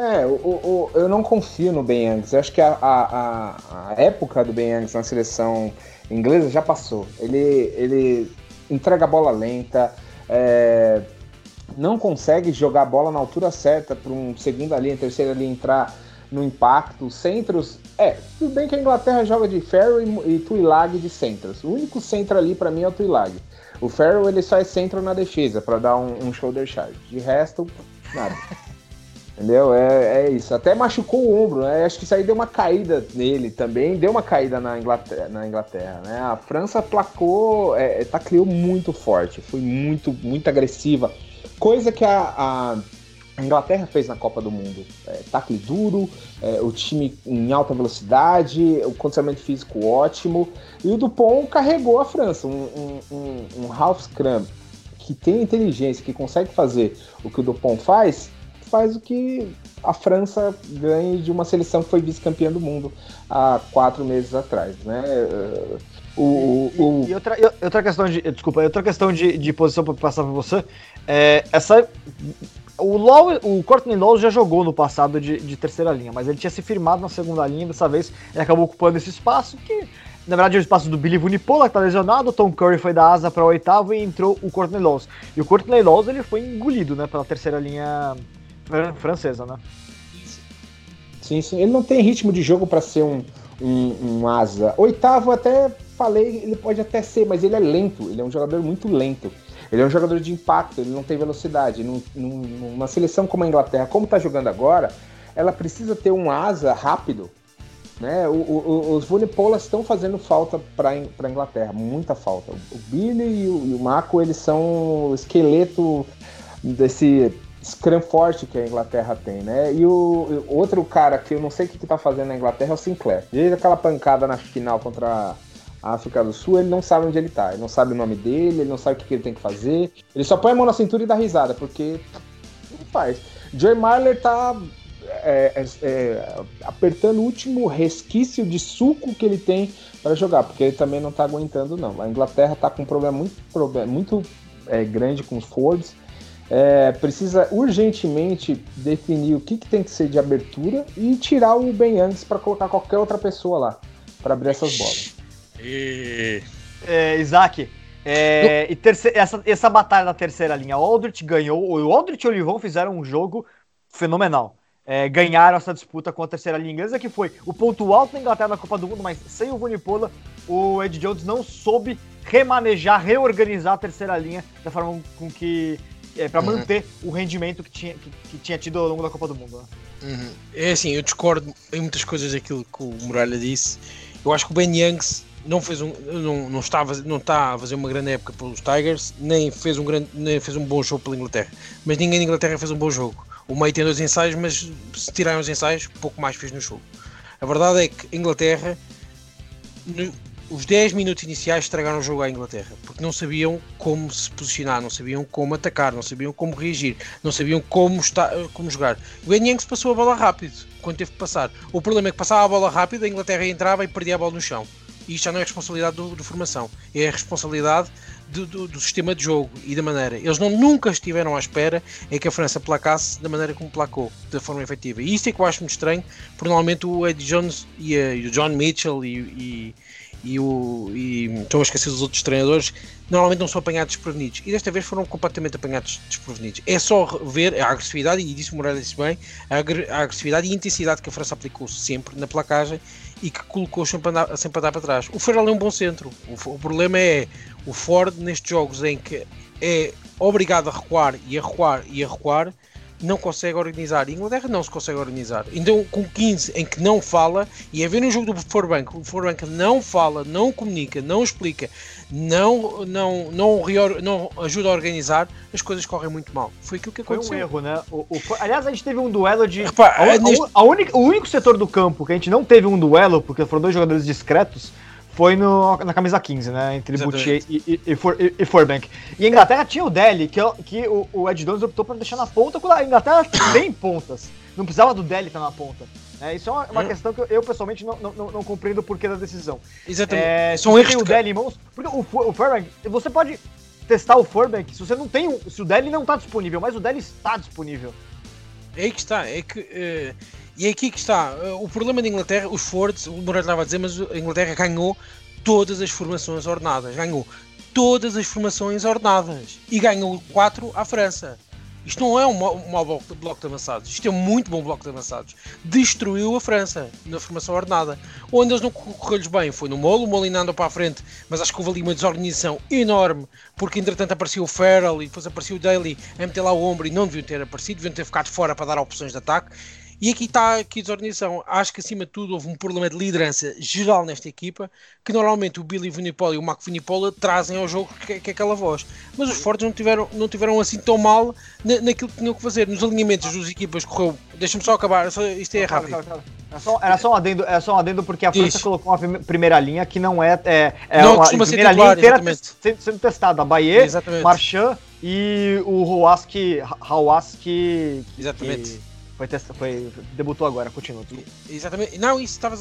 É, o, o, eu não confio no Ben Youngs. Eu acho que a, a, a, época do Ben Youngs na seleção inglesa já passou. Ele, ele entrega a bola lenta, é, não consegue jogar a bola na altura certa para um segunda linha, terceira linha entrar no impacto. Centros. É, tudo bem que a Inglaterra joga de Ferro e, e Tuilag de centros. O único centro ali para mim é o Tuilag. O Ferro ele só é centro na defesa para dar um, um shoulder charge. De resto, nada. *laughs* Entendeu? É, é isso. Até machucou o ombro, né? Acho que isso aí deu uma caída nele também. Deu uma caída na Inglaterra, na Inglaterra né? A França placou, é, é tacleou muito forte, foi muito, muito agressiva. Coisa que a, a, Inglaterra fez na Copa do Mundo. É, tacle duro, é, o time em alta velocidade, o condicionamento físico ótimo. E o Dupont carregou a França, um, um, um, um scrum que tem inteligência, que consegue fazer o que o Dupont faz faz o que a França ganhe de uma seleção que foi vice-campeã do mundo há quatro meses atrás, né? O, o, o... E, outra, outra questão de. Desculpa, outra questão de, de posição para passar para você. É, essa. O, Law, o Courtney Law já jogou no passado de, de terceira linha, mas ele tinha se firmado na segunda linha, dessa vez ele acabou ocupando esse espaço que na verdade, é o espaço do Billy Vunipola, que tá lesionado, o Tom Curry foi da asa para o oitavo e entrou o Courtney Laws. E o Courtney Laws ele foi engolido, né, pela terceira linha francesa, né? Sim, sim. Ele não tem ritmo de jogo para ser um, um, um, asa. Oitavo, até falei, ele pode até ser, mas ele é lento. Ele é um jogador muito lento. Ele é um jogador de impacto, ele não tem velocidade. Num, numa seleção como a Inglaterra, como está jogando agora, ela precisa ter um asa rápido. Né? O, o, os Vunipolas estão fazendo falta para a Inglaterra, muita falta. O Billy e o, e o Marco, eles são o esqueleto desse scrum forte que a Inglaterra tem, né? E o, o outro cara que eu não sei o que, que tá fazendo na Inglaterra é o Sinclair. Desde aquela pancada na final contra a África do Sul, ele não sabe onde ele tá. Ele não sabe o nome dele, ele não sabe o que, que ele tem que fazer. Ele só põe a mão na cintura e dá risada, porque não faz. Joey Marler tá é, é, é, apertando o último resquício de suco que ele tem para jogar, porque ele também não tá aguentando, não. A Inglaterra tá com um problema muito, muito é, grande com os Fords é, precisa urgentemente definir o que, que, tem que ser de abertura e tirar o Ben antes para colocar qualquer outra pessoa lá para abrir essas bolas. E... É, Isaac, é, e terceira, essa, essa batalha da terceira linha, o Aldrich ganhou, o Aldrich e o Olivon fizeram um jogo fenomenal. É, ganharam essa disputa com a terceira linha inglesa, que foi o ponto alto da Inglaterra na Copa do Mundo, mas sem o Vunipola, o Ed Jones não soube remanejar, reorganizar a terceira linha da forma com que é, para uhum. manter o rendimento que tinha, que, que, tinha tido ao longo da Copa do Mundo. Né? Uhum. É assim, eu discordo em muitas coisas daquilo que o Muralha disse. Eu acho que o Ben Youngs não fez um não, não estava não está a fazer uma grande época pelos Tigers nem fez um grande nem fez um bom jogo pela Inglaterra mas ninguém na Inglaterra fez um bom jogo o meio tem dois ensaios mas se tirarem os ensaios pouco mais fez no jogo a verdade é que a Inglaterra os 10 minutos iniciais estragaram o jogo à Inglaterra, porque não sabiam como se posicionar, não sabiam como atacar, não sabiam como reagir, não sabiam como, está, como jogar. O Yanks passou a bola rápido, quando teve que passar. O problema é que passava a bola rápido, a Inglaterra entrava e perdia a bola no chão. E isto já não é responsabilidade do, do formação, é a responsabilidade do, do, do, sistema de jogo e da maneira. Eles não, nunca estiveram à espera é que a França placasse da maneira como placou, da forma efetiva. E isto é que eu acho muito estranho, porque normalmente o Eddie Jones e, a, e o John Mitchell e, e, e o. E, estou a esquecer dos outros treinadores, normalmente não são apanhados desprevenidos. E desta vez foram completamente apanhados desprevenidos. É só ver a agressividade, e disse o Moreira disse bem, a, agressividade e a intensidade que a França aplicou sempre na placagem e que colocou sempre a andar, sempre a andar para trás. O Ferrari é um bom centro. O, o, problema é o Ford nestes jogos em que é obrigado a recuar e a recuar e a recuar não consegue organizar. A Inglaterra não se consegue organizar. Então, com 15 em que não fala, e a ver no jogo do Forbank, o Forbank não fala, não comunica, não explica, não, não, não, não ajuda a organizar, as coisas correm muito mal. Foi aquilo que aconteceu. Foi um erro, né? O, o, aliás, a gente teve um duelo de. a, a, neste... a única, o único setor do campo que a gente não teve um duelo, porque foram dois jogadores discretos, foi no, na camisa 15, né? Entre Boutier e, e, e, For, e, e Forbank. E a Inglaterra tinha o Deli, que, que o, o Ed Jones optou por deixar na ponta, quando a Inglaterra *coughs* tem pontas. Não precisava do Deli estar na ponta. É, isso é uma, uma hum. questão que eu, eu pessoalmente não, não, não, compreendo o porquê da decisão. Exatamente. É, São erros. o Deli em mãos. Porque o, o você pode testar o Forbank se você não tem. Se o Deli não está disponível, mas o Deli está disponível. É que está. É que. Uh e é aqui que está. O problema da Inglaterra, os Fords, o Moreira estava a dizer, mas a Inglaterra ganhou todas as formações ordenadas. Ganhou todas as formações ordenadas. E ganhou 4 à França. Isto não é um mau bloco, de avançados, isto é um muito bom bloco de avançados. Destruiu a França na formação ordenada. Onde eles não correu-lhes bem foi no Molo, o Molina andou para a frente, mas acho que houve ali uma desorganização enorme, porque entretanto apareceu o Farrell e depois apareceu o Daly a meter lá o ombro e não deviam ter aparecido, deviam ter ficado fora para dar opções de ataque. E aqui está aqui a desorganização. Acho que acima de tudo houve um problema de liderança geral nesta equipa, que normalmente o Billy Vunipola e o Marco Vunipola trazem ao jogo que, que é aquela voz. Mas os Fortes não tiveram, não tiveram assim tão mal na, naquilo que tinham que fazer. Nos alinhamentos das equipas correu. Deixa-me só acabar, só, isto é rápido. Era só, era só, um adendo, era só um adendo porque a França Isso. colocou uma primeira linha que não é. é, é não uma primeira linha inteira sendo, sendo testada. Bahia, Marchand e o Hawaski. Hawaski Exatamente. Que, foi, testa, foi debutou agora, continua. Exatamente. Não, isso estava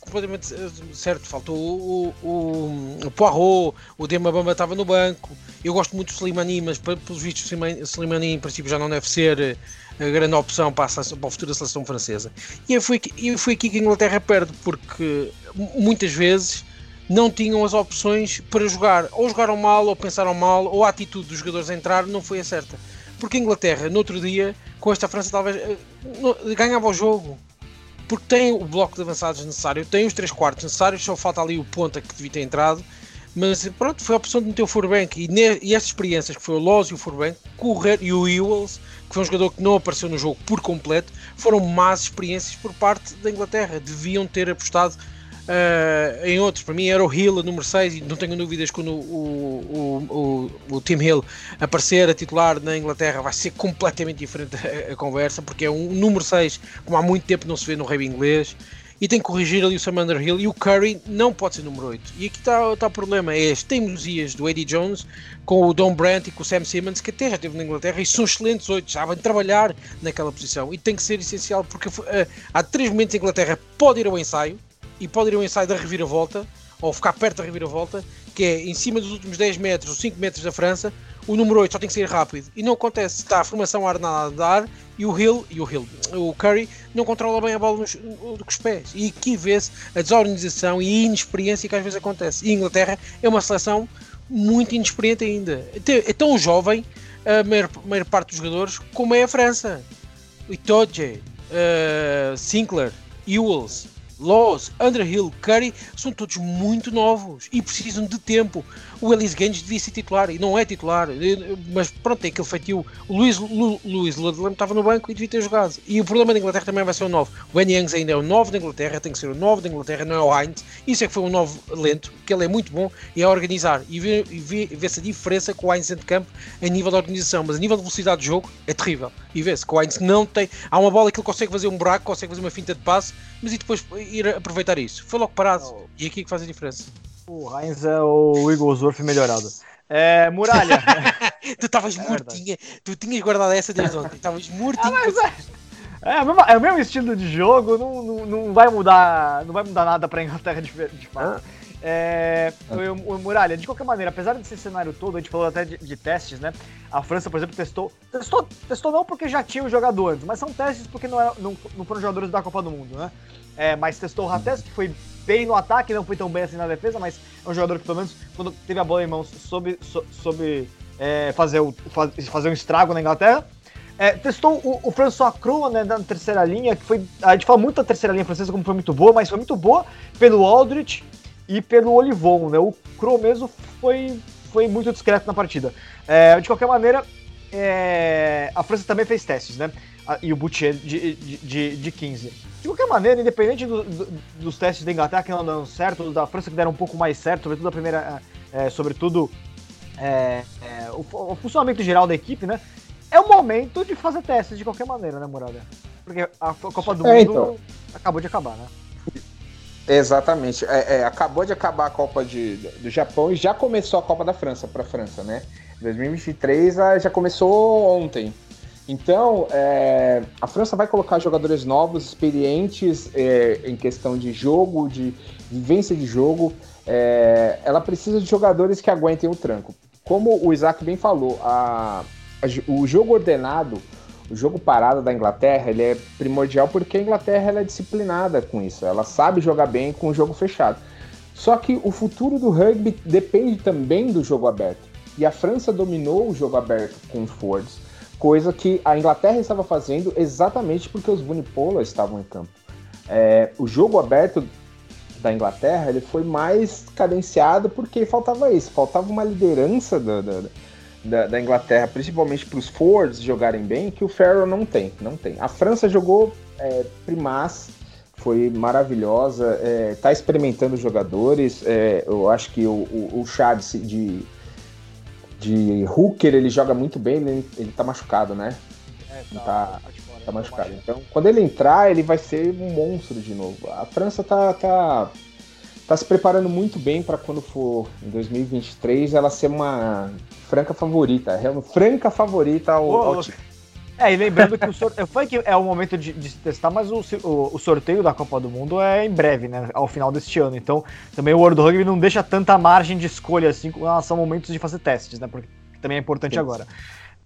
completamente certo. Faltou o, o, o Poirot, o estava no banco. Eu gosto muito do Slimani, mas pelos vistos o Slimani em princípio já não deve ser eh, a grande opção para a, seleção, para a futura seleção francesa. E foi, foi aqui que a Inglaterra perde, porque muitas vezes não tinham as opções para jogar. Ou jogaram mal, ou pensaram mal, ou a atitude dos jogadores a entrar não foi a certa. Porque a Inglaterra, no outro dia, com esta França, talvez eh, ganhava o jogo. Porque tem o bloco de avançados necessário, tem os 3 quartos necessários, só falta ali o ponta que devia ter entrado. Mas pronto, foi a opção de meter o Furbank e, e estas experiências que foi o Loz e o Furbank, correr e o Ewells, que foi um jogador que não apareceu no jogo por completo, foram más experiências por parte da Inglaterra. Deviam ter apostado Uh, em outros, para mim era o Hill, número 6, e não tenho dúvidas que quando o, o, o, o, Tim Hill aparecer a titular na Inglaterra vai ser completamente diferente a, a, conversa, porque é um número 6, como há muito tempo não se vê no rei inglês, e tem que corrigir ali o Samander Hill, e o Curry não pode ser número 8. E aqui está tá o problema, é as teimosias do Eddie Jones com o Don Brandt e com o Sam Simmons, que até já esteve na Inglaterra, e são excelentes 8, sabem trabalhar naquela posição, e tem que ser essencial, porque uh, há três momentos a Inglaterra pode ir ao ensaio, e pode ir um ensaio da reviravolta, ou ficar perto da reviravolta, que é em cima dos últimos 10 metros ou 5 metros da França, o número 8 só tem que sair rápido. E não acontece, está a formação arnada a dar e o Hill, e o Hill, o Curry, não controla bem a bola nos, com pés. E aqui vê-se a desorganização e a inexperiência que às vezes acontece. E a Inglaterra é uma seleção muito inexperiente ainda. É tão jovem, a maior, a maior parte dos jogadores, como é a França. Itoje, uh, Sinclair, Ewells, Laws, Underhill, Curry são todos muito novos e precisam de tempo. O Ellis Gaines devia ser titular e não é titular, mas pronto, é aquele feitio. O Luís, Lu, Luís Ludlam estava no banco e devia ter jogado. E o problema da Inglaterra também vai ser o 9. O N. Youngs ainda é o 9 da Inglaterra, tem que ser o 9 da Inglaterra, não é o Heinz. Isso é que foi um 9 lento, que ele é muito bom e é organizar. E vê-se vê, a diferença com o Heinz de campo a nível da organização, mas a nível de velocidade de jogo é terrível. E vê-se que o Heinz não tem. Há uma bola que ele consegue fazer um buraco, consegue fazer uma finta de passe, mas e depois ir aproveitar isso. Foi logo parado. Oh. E é aqui que faz a diferença. O Heinz é o Eaglesworth melhorado. É, muralha. *laughs* tu estavas é mortinha. Tu tinhas guardado essa desde ontem. Estavas mortinha. É, é, é, é, o mesmo estilo de jogo, não, não, não, vai mudar, não vai mudar nada para Inglaterra de, de fato. É, o, o, Muralha, de qualquer maneira, apesar desse cenário todo, a gente falou até de, de, testes, né? A França, por exemplo, testou, testou. Testou não porque já tinha o jogador antes, mas são testes porque não, era, não, não foram jogadores da Copa do Mundo, né? É, mas testou o Rates, que foi bem no ataque, não foi tão bem assim na defesa, mas é um jogador que, pelo menos, quando teve a bola em mãos, soube, soube é, fazer, o, fazer um estrago na Inglaterra. É, testou o, o François Croix né, na terceira linha, que foi. A gente fala muito da terceira linha francesa como foi muito boa, mas foi muito boa pelo Aldrich e pelo Olivon, né? O Cro mesmo foi, foi muito discreto na partida. É, de qualquer maneira, é, a França também fez testes, né? E o Boutier de, de, de, de 15. De qualquer maneira, independente do, do, dos testes da Inglaterra que não deram certo, da França que deram um pouco mais certo, sobretudo a primeira. É, sobretudo é, é, o, o, funcionamento geral da equipe, né? É o momento de fazer testes de qualquer maneira, né, Muralha? Porque a Copa do é, Mundo então. acabou de acabar, né? Exatamente. É, é, acabou de acabar a Copa de, do Japão e já começou a Copa da França para a França, né? 2023 ah, já começou ontem. Então, é, a França vai colocar jogadores novos, experientes é, em questão de jogo, de vivência de jogo. É, ela precisa de jogadores que aguentem o tranco. Como o Isaac bem falou, a, a, o jogo ordenado o jogo parado da Inglaterra ele é primordial porque a Inglaterra é disciplinada com isso, ela sabe jogar bem com o jogo fechado. Só que o futuro do rugby depende também do jogo aberto. E a França dominou o jogo aberto com os Fords, coisa que a Inglaterra estava fazendo exatamente porque os Vunipola estavam em campo. É, o jogo aberto da Inglaterra ele foi mais cadenciado porque faltava isso, faltava uma liderança da, da da, Inglaterra, principalmente para os Fords jogarem bem, que o Farrell não tem, não tem. A França jogou é, primaz, foi maravilhosa, está é, experimentando jogadores. É, eu acho que o, o, o Chad de, de Hooker ele joga muito bem, ele, ele tá machucado, né? É, tá, tá, tá machucado. Então, quando ele entrar, ele vai ser um monstro de novo. A França tá, tá tá se preparando muito bem para quando for em 2023 ela ser uma franca favorita, é franca favorita ao, ao time. É, e lembrando que o sorteio. Foi que é o momento de, de se testar, mas o, o, o, sorteio da Copa do Mundo é em breve, né? Ao final deste ano. Então, também o World Rugby não deixa tanta margem de escolha assim com relação a momentos de fazer testes, né? Porque também é importante Sim. agora.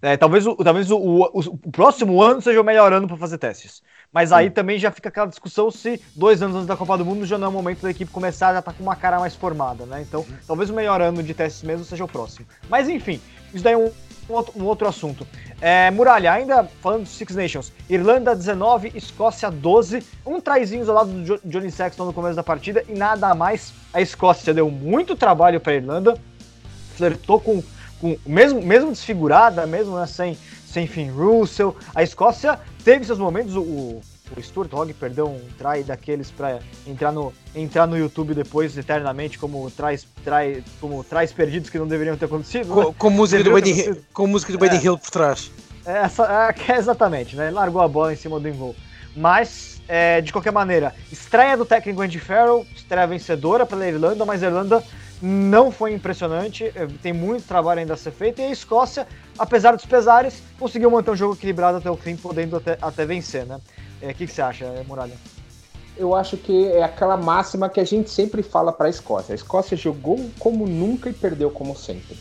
É, talvez o, talvez o, o, o, próximo ano seja o melhor ano para fazer testes. Mas aí Sim. também já fica aquela discussão se dois anos antes da Copa do Mundo já não é o momento da equipe começar, já tá com uma cara mais formada, né? Então, talvez o melhor ano de testes mesmo seja o próximo. Mas enfim, isso daí é um, um, outro, um outro, assunto. É, Muralha, ainda falando dos Six Nations, Irlanda 19, Escócia 12, um traizinho isolado do Johnny Sexton no começo da partida e nada mais. A Escócia deu muito trabalho para a Irlanda, flertou com, com mesmo, mesmo desfigurada, mesmo né, sem sem fim Russell. A Escócia teve seus momentos, o Stuart Hogg perdeu um try daqueles para entrar no, entrar no YouTube depois eternamente como traz, trai, como traz perdidos que não deveriam ter acontecido. Com, né? com música, do Buddy, com música do Buddy é, Hill por trás. É, essa, é, exatamente, né? Largou a bola em cima do invol. Mas, é, de qualquer maneira, estreia do técnico Andy Farrell, estreia vencedora pela Irlanda, mas a Irlanda não foi impressionante, é, tem muito trabalho ainda a ser feito, e a Escócia, apesar dos pesares, conseguiu manter um jogo equilibrado até o fim, podendo até, até vencer, né? O é, que, que você acha, Muralha? Eu acho que é aquela máxima que a gente sempre fala para a Escócia. A Escócia jogou como nunca e perdeu como sempre.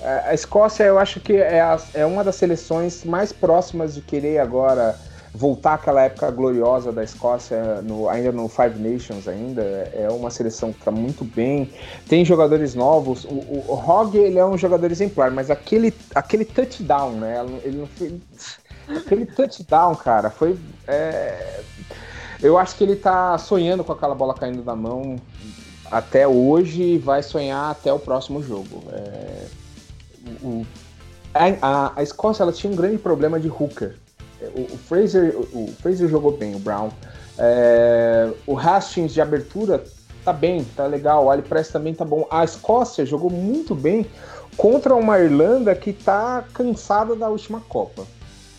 É, a Escócia, eu acho que é, a, é uma das seleções mais próximas de querer agora voltar àquela época gloriosa da Escócia, no, ainda no Five Nations ainda, é uma seleção que está muito bem, tem jogadores novos, o, o, o Hogg ele é um jogador exemplar, mas aquele, aquele touchdown, né, ele não foi... Aquele touchdown, cara, foi... É, eu acho que ele está sonhando com aquela bola caindo da mão até hoje e vai sonhar até o próximo jogo. É, o, a, a, Escócia ela tinha um grande problema de hooker. O, o Fraser, o, o, Fraser jogou bem, o Brown. É, o Hastings de abertura tá bem, tá legal. O Ali Press também tá bom. A Escócia jogou muito bem contra uma Irlanda que tá cansada da última Copa.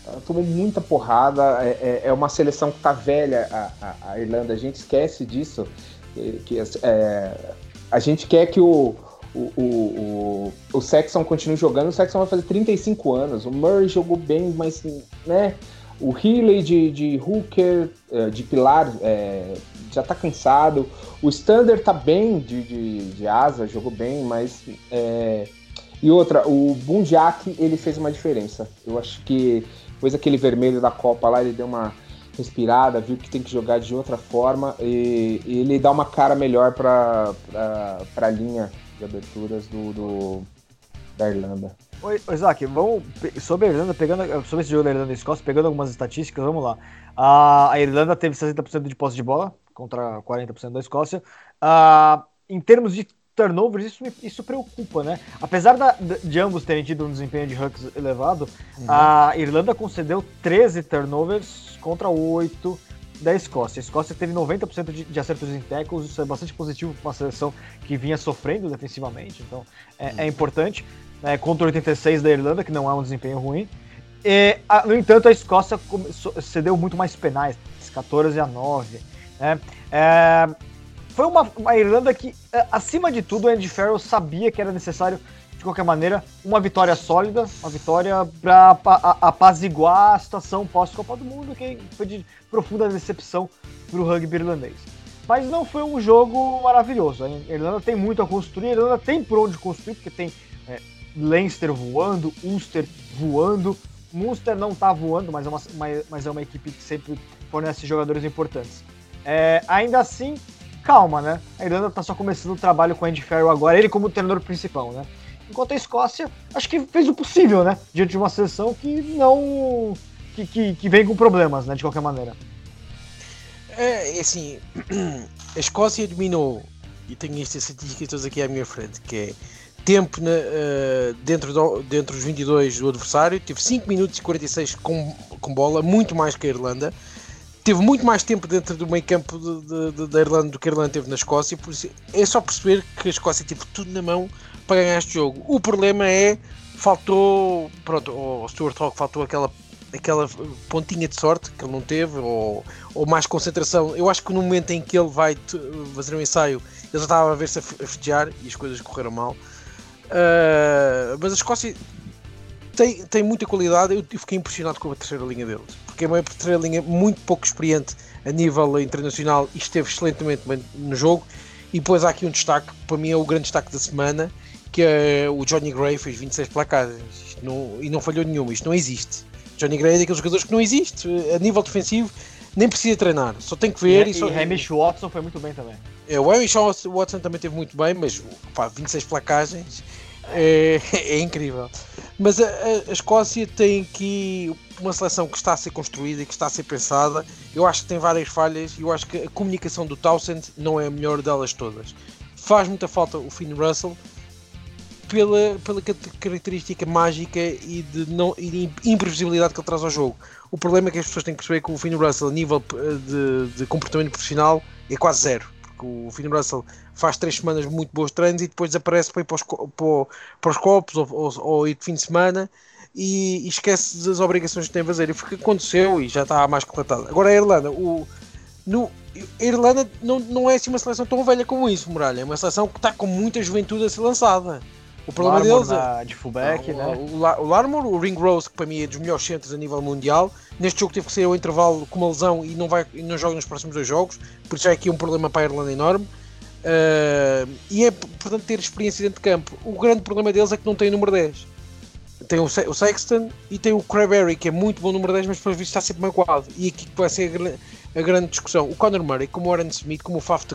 Ela tomou muita porrada. É, é, é uma seleção que tá velha, a, a, a, Irlanda. A gente esquece disso. Que, é, a gente quer que o, o, o, o, o Sexton continue jogando. O Sexton vai fazer 35 anos. O Murray jogou bem, mas né, o Healy de, de Hooker, eh, de Pilar, é, já tá cansado. O Standard tá bem de, de, de asa, jogou bem, mas. É... E outra, o Bundiak, ele fez uma diferença. Eu acho que depois aquele vermelho da Copa lá, ele deu uma respirada, viu que tem que jogar de outra forma e, e ele dá uma cara melhor para a linha de aberturas do, do, da Irlanda. Oi, Isaac, vamos sobre a Irlanda, pegando sobre esse jogo da Irlanda e Escócia, pegando algumas estatísticas, vamos lá. A, a Irlanda teve 60% de posse de bola contra 40% da Escócia. Uh, em termos de turnovers, isso, isso preocupa, né? Apesar da, de ambos terem tido um desempenho de Hucks elevado, uhum. a Irlanda concedeu 13 turnovers contra 8 da Escócia. A Escócia teve 90% de, de acertos em tackles, isso é bastante positivo para uma seleção que vinha sofrendo defensivamente, então é, uhum. é importante. Né? Contra 86 da Irlanda, que não é um desempenho ruim. E, a, no entanto, a Escócia cedeu muito mais penais, 14 a 9. Né? É, foi uma, uma Irlanda que, é, acima de tudo, o Andy Farrell sabia que era necessário, de qualquer maneira, uma vitória sólida, uma vitória para apaziguar a situação pós-Copa do Mundo, que foi de profunda decepção para o rugby irlandês. Mas não foi um jogo maravilhoso. A Irlanda tem muito a construir, a Irlanda tem por onde construir, porque tem é, Leinster voando, Ulster voando. Munster não está voando, mas é, uma, mas é uma equipe que sempre fornece jogadores importantes. É, ainda assim, calma, né? A Irlanda tá só começando o trabalho com o Andy Farrell agora, ele como treinador principal, né? Enquanto a Escócia, acho que fez o possível, né? Diante de uma seleção que não. que, que, que vem com problemas, né? De qualquer maneira. É, assim, *clears throat* a Escócia dominou, e tenho estas estatísticas aqui à minha frente, que é tempo na, uh, dentro, do, dentro dos 22 do adversário, teve 5 minutos e 46 com, com bola, muito mais que a Irlanda teve muito mais tempo dentro do meio campo de, da Irlanda do que a Irlanda teve na Escócia, por isso é só perceber que a Escócia teve tudo na mão para ganhar este jogo. O problema é, faltou, pronto, o Stuart Hawk faltou aquela, aquela pontinha de sorte que ele não teve, ou, ou mais concentração. Eu acho que no momento em que ele vai fazer um ensaio, ele já estava a ver-se a festejar e as coisas correram mal. Uh, mas a Escócia tem, tem muita qualidade. Eu fiquei impressionado com a terceira linha deles, porque é uma terceira linha muito pouco experiente a nível internacional e esteve excelentemente no jogo. E depois há aqui um destaque, para mim é o grande destaque da semana, que é o Johnny Gray fez 26 placadas não, e não falhou nenhuma. Isto não existe. Johnny Gray é daqueles jogadores que não existe. A nível defensivo, nem precisa treinar, só tem que ver. E, e, só... e Hamish Watson foi muito bem também. É, o Hamish Watson também teve muito bem, mas pá, 26 placagens é, *laughs* é incrível. Mas a, a, Escócia tem aqui uma seleção que está a ser construída e que está a ser pensada. Eu acho que tem várias falhas e eu acho que a comunicação do Townsend não é a melhor delas todas. Faz muita falta o Finn Russell pela, pela característica mágica e de, não, e de imprevisibilidade que ele traz ao jogo. O problema é que as pessoas têm que perceber que o Finn Russell, a nível de, de comportamento profissional, é quase zero porque o Finn Russell faz três semanas muito bons treinos e depois aparece para ir para os, para, os copos ou, ou, ou, ir de fim de semana e, e, esquece das obrigações que tem a fazer. E foi o que aconteceu e já está mais coletado. Agora a Irlanda, o, no, a Irlanda não, não é assim uma seleção tão velha como isso, Muralha. É uma seleção que está com muita juventude a ser lançada. O problema deles é. De fullback, não, né? O, o, o Larmor, o Ring Rose, que para mim é dos melhores centros a nível mundial. Neste jogo teve que ser ao intervalo com uma lesão e não, vai, e não joga nos próximos dois jogos, por isso é aqui um problema para a Irlanda enorme. Uh, e é portanto ter experiência dentro de campo. O grande problema deles é que não tem o número 10. Tem o, o Sexton e tem o Cranberry, que é muito bom número 10, mas depois está sempre magoado. E aqui vai ser a, grande discussão. O Conor Murray, como o Aaron Smith, como o Faf de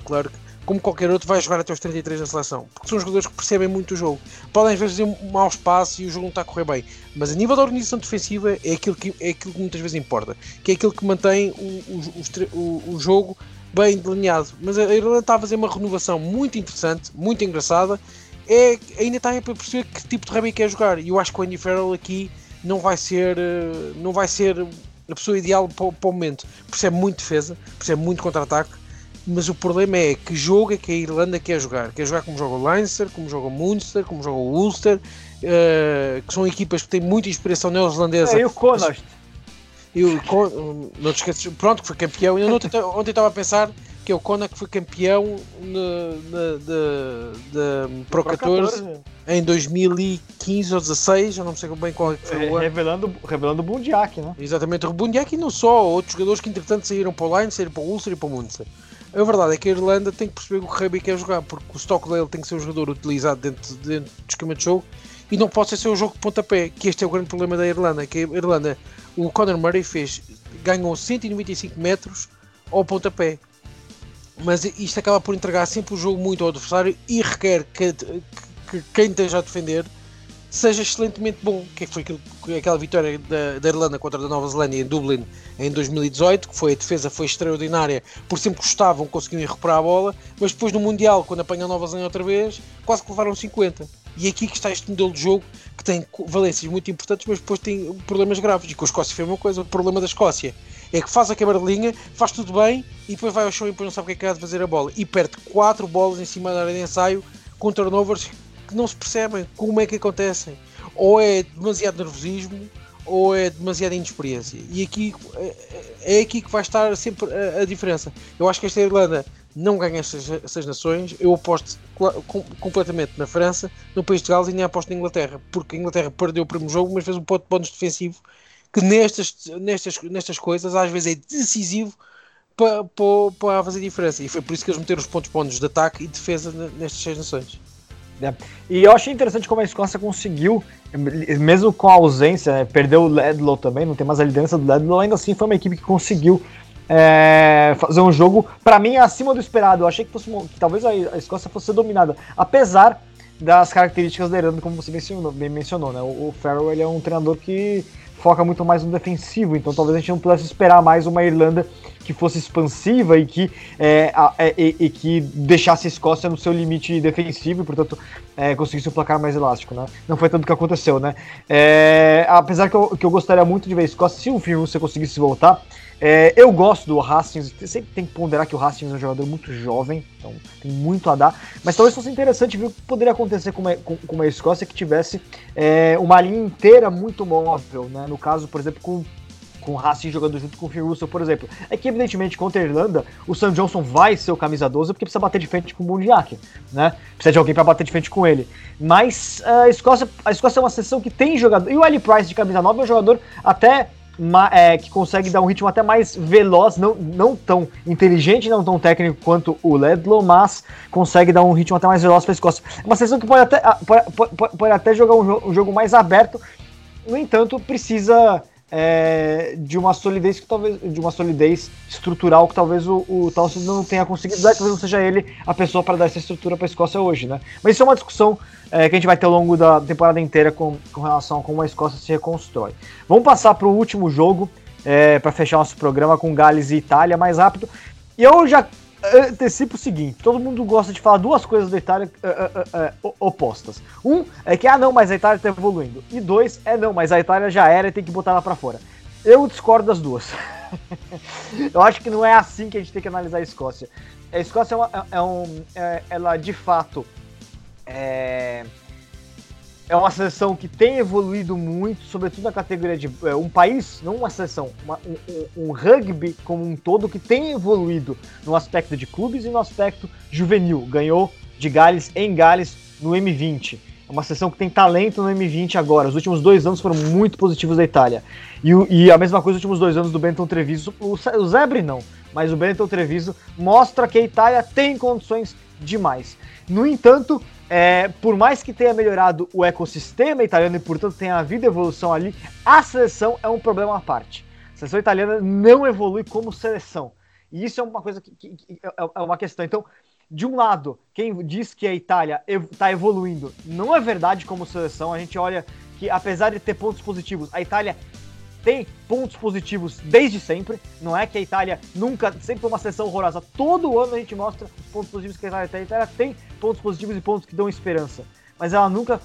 como qualquer outro, vai jogar até os 33 na seleção. Porque são jogadores que percebem muito o jogo. Podem às vezes fazer um mau espaço e o jogo não está a correr bem. Mas a nível da organização defensiva é aquilo que, é aquilo que muitas vezes importa. Que é aquilo que mantém o, o, o, o jogo bem delineado. Mas a Irlanda está a fazer uma renovação muito interessante, muito engraçada. É, ainda está a perceber que tipo de rugby quer jogar. E eu acho que o Andy Farrell aqui não vai ser, eh, não vai ser a pessoa ideal para, para o momento. Percebe muito defesa, percebe muito contra-ataque mas o problema é que jogo é que a Irlanda quer jogar. Quer jogar como joga o Leinster, como joga o Munster, como joga o Ulster, uh, que são equipas que têm muita inspiração neozelandesa. É, e o Connacht. E Con... não te esqueces, pronto, que foi campeão. Eu *laughs* ontem estava a pensar que é o Connacht que foi campeão de, Pro 14, 14 em 2015 ou 16, eu não sei bem qual é que foi o ano. Revelando, revelando o Bundiak, né? Exatamente, o Bundiak e não só, outros jogadores que entretanto saíram para o Line, saíram para o Ulster e para o Munster. A verdade é que a Irlanda tem que perceber o que o Rugby quer jogar, porque o Stockdale tem que ser um jogador utilizado dentro, dentro do esquema de jogo e não pode ser o jogo de pontapé, que este é o grande problema da Irlanda, que a Irlanda, o Conor Murray fez, ganhou 195 metros ao pontapé, mas isto acaba por entregar sempre o jogo muito ao adversário e requer que, que, que quem esteja a defender seja excelentemente bom, que foi aquilo, aquela vitória da, da, Irlanda contra a Nova Zelândia em Dublin em 2018, que foi a defesa foi extraordinária, por sempre gostavam, conseguiam recuperar a bola, mas depois no Mundial, quando apanham a Nova Zelândia outra vez, quase que levaram 50. E aqui que está este modelo de jogo que tem valências muito importantes, mas depois tem problemas graves. E com a Escócia foi uma coisa, o problema da Escócia é que faz a quebra de linha, faz tudo bem e depois vai ao chão e depois não sabe o que é que há de fazer a bola. E perde 4 bolas em cima da área de ensaio com turnovers que não se percebem como é que acontecem. Ou é demasiado nervosismo ou é demasiada inexperiência. E aqui é, é aqui que vai estar sempre a, a diferença. Eu acho que esta Irlanda não ganha estas, estas nações. Eu aposto com, completamente na França, no país de Gales e nem aposto na Inglaterra, porque a Inglaterra perdeu o primeiro jogo, mas fez um ponto de bónus defensivo que nestas, nestas, nestas coisas às vezes é decisivo para, para, para fazer diferença. E foi por isso que eles meteram os pontos bónus de ataque e defesa nestas seis nações. É. E eu achei interessante como a Escócia conseguiu, mesmo com a ausência, né, perdeu o Ledlow também, não tem mais a liderança do Ledlow, ainda assim foi uma equipe que conseguiu é, fazer um jogo, para mim, acima do esperado. Eu achei que, fosse, que talvez a, a Escócia fosse dominada, apesar das características da Irlanda, como você mencionou, bem mencionou, né? O, o Farrell ele é um treinador que foca muito mais no defensivo, então talvez a gente não pudesse esperar mais uma Irlanda que fosse expansiva e que, é, é, e, e, que deixasse a Escócia no seu limite defensivo e, portanto, é, conseguisse um placar mais elástico, né? Não foi tanto que aconteceu, né? É, apesar que eu, que eu gostaria muito de ver a Escócia, se o Firmino conseguisse voltar, é, eu gosto do Hastings, sempre tem que ponderar que o Hastings é um jogador muito jovem, então tem muito a dar, mas talvez fosse interessante ver o que poderia acontecer com uma, com, com uma Escócia que tivesse é, uma linha inteira muito móvel, né? No caso, por exemplo, com com o Racing jogando junto com o Phil Russell, por exemplo. É que, evidentemente, contra a Irlanda, o Sam Johnson vai ser o camisa 12 porque precisa bater de frente com o Bundiak, né? Precisa de alguém para bater de frente com ele. Mas a Escócia, a Escócia é uma sessão que tem jogador. E o Ali Price de camisa 9 é um jogador até é, que consegue dar um ritmo até mais veloz, não, não tão inteligente, não tão técnico quanto o Ledlow, mas consegue dar um ritmo até mais veloz para a Escócia. É uma sessão que pode até, pode, pode, pode até jogar um, um, jogo mais aberto, no entanto, precisa é, de uma solidez que talvez de uma solidez estrutural que talvez o, o não tenha conseguido dar, talvez não seja ele a pessoa para dar essa estrutura para a Escócia hoje, né? Mas isso é uma discussão é, que a gente vai ter ao longo da temporada inteira com, com relação a como a Escócia se reconstrói. Vamos passar para o último jogo é, para fechar nosso programa com Gales e Itália mais rápido. E eu já antecipo o seguinte: todo mundo gosta de falar duas coisas da Itália uh, uh, uh, opostas. Um é que, ah, não, mas a Itália está evoluindo. E dois é, não, mas a Itália já era e tem que botar ela para fora. Eu discordo das duas. *laughs* eu acho que não é assim que a gente tem que analisar a Escócia. A Escócia é, uma, é, é um, é, ela de fato é, é uma seleção que tem evoluído muito, sobretudo na categoria de é, um país, não uma seleção, uma, um, um, rugby como um todo que tem evoluído no aspecto de clubes e no aspecto juvenil. Ganhou de Gales em Gales no M20. É uma seleção que tem talento no M20 agora. Os últimos dois anos foram muito positivos da Itália. E, e a mesma coisa os últimos dois anos do Benton Treviso. O, o Zebre não, mas o Benton Treviso mostra que a Itália tem condições demais. No entanto, é, por mais que tenha melhorado o ecossistema italiano e, portanto, tenha havido evolução ali, a seleção é um problema à parte. A seleção italiana não evolui como seleção. E isso é uma coisa que, que, que é, é uma questão. Então, de um lado, quem diz que a Itália está evoluindo não é verdade como seleção. A gente olha que, apesar de ter pontos positivos, a Itália tem pontos positivos desde sempre. Não é que a Itália nunca, sempre foi uma seleção horrorosa. Todo ano a gente mostra os pontos positivos que a Itália tem. A Itália tem pontos positivos e pontos que dão esperança. Mas ela nunca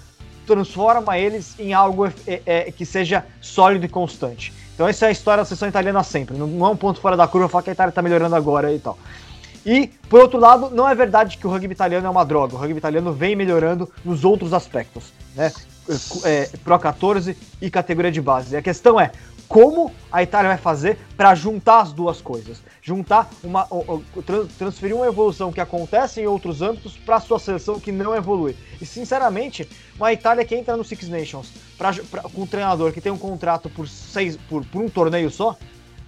transforma eles em algo é, é, que seja sólido e constante. Então essa é a história da seleção italiana sempre. Não, não é um ponto fora da curva falar que a Itália está melhorando agora e tal. E, por outro lado, não é verdade que o rugby italiano é uma droga. O rugby italiano vem melhorando nos outros aspectos, né? É, Pro 14 e categoria de base. E a questão é como a Itália vai fazer para juntar as duas coisas, juntar uma transferir uma evolução que acontece em outros âmbitos para sua seleção que não evolui. E sinceramente, uma Itália que entra no Six Nations pra, pra, com um treinador que tem um contrato por seis por, por um torneio só,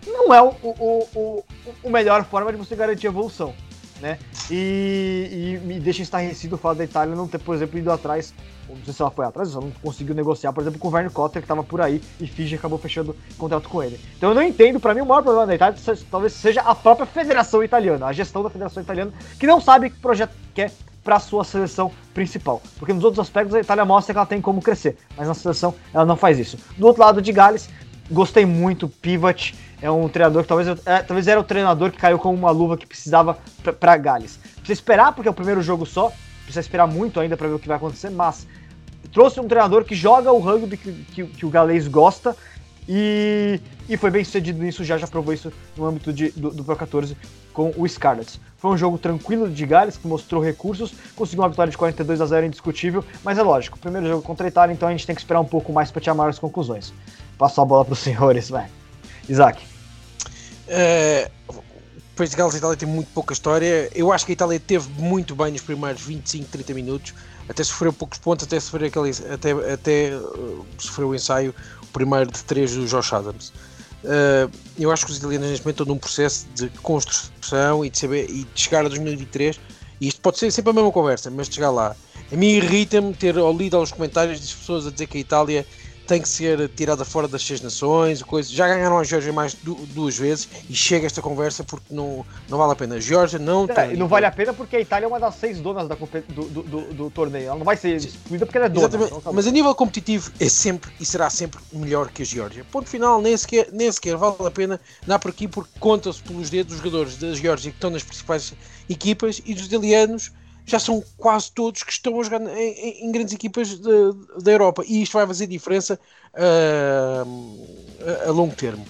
não é o, o, o, o melhor forma de você garantir evolução. Né? E, e me deixa estarrecido o fato da Itália não ter, por exemplo, ido atrás, não sei se ela foi atrás, só não conseguiu negociar, por exemplo, com o Verne Cotter, que estava por aí, e Fiji acabou fechando contrato com ele. Então eu não entendo, para mim o maior problema da Itália talvez seja a própria Federação Italiana, a gestão da Federação Italiana, que não sabe que projeto quer para sua seleção principal. Porque nos outros aspectos a Itália mostra que ela tem como crescer, mas na seleção ela não faz isso. Do outro lado de Gales, gostei muito, Pivot é um treinador que talvez, é, talvez era o treinador que caiu como uma luva que precisava para Gales. Precisa esperar porque é o primeiro jogo só, precisa esperar muito ainda para ver o que vai acontecer, mas trouxe um treinador que joga o rugby que, que, que o galês gosta e, e foi bem sucedido nisso, já já provou isso no âmbito de, do, do Pro 14 com o Scarlets. Foi um jogo tranquilo de Gales, que mostrou recursos, conseguiu uma vitória de 42 a 0 indiscutível, mas é lógico, primeiro jogo contra a Itália, então a gente tem que esperar um pouco mais para tirar maiores conclusões. Passo a bola para os senhores, vai. Isaac. É, de Gales e Itália tem muito pouca história. Eu acho que a Itália teve muito bem nos primeiros 25, 30 minutos, até sofreu poucos pontos, até sofreu, aquele, até, até uh, sofreu o ensaio, o primeiro de três do Josh Adams. Uh, eu acho que os italianos neste momento estão num processo de construção e de, saber, e de chegar a 2023. E isto pode ser sempre a mesma conversa, mas de chegar lá. A mim irrita-me ter lido aos comentários das pessoas a dizer que a Itália tem que ser tirada fora das seis nações, coisa. já ganharam a Geórgia mais duas vezes e chega esta conversa porque não, não vale a pena. A Geórgia não é, tem. Não vale a pena porque a Itália é uma das seis donas da, do, do, do, do torneio. Ela não vai ser excluída porque ela é dona. Então, tá Mas a nível competitivo é sempre e será sempre melhor que a Geórgia. Ponto final, nem sequer, nem sequer vale a pena dar por aqui porque conta-se pelos dedos os jogadores da Geórgia que estão nas principais equipas e dos italianos já são quase todos que estão a jogar em, em grandes equipas da Europa e isto vai fazer diferença a, a, longo termo.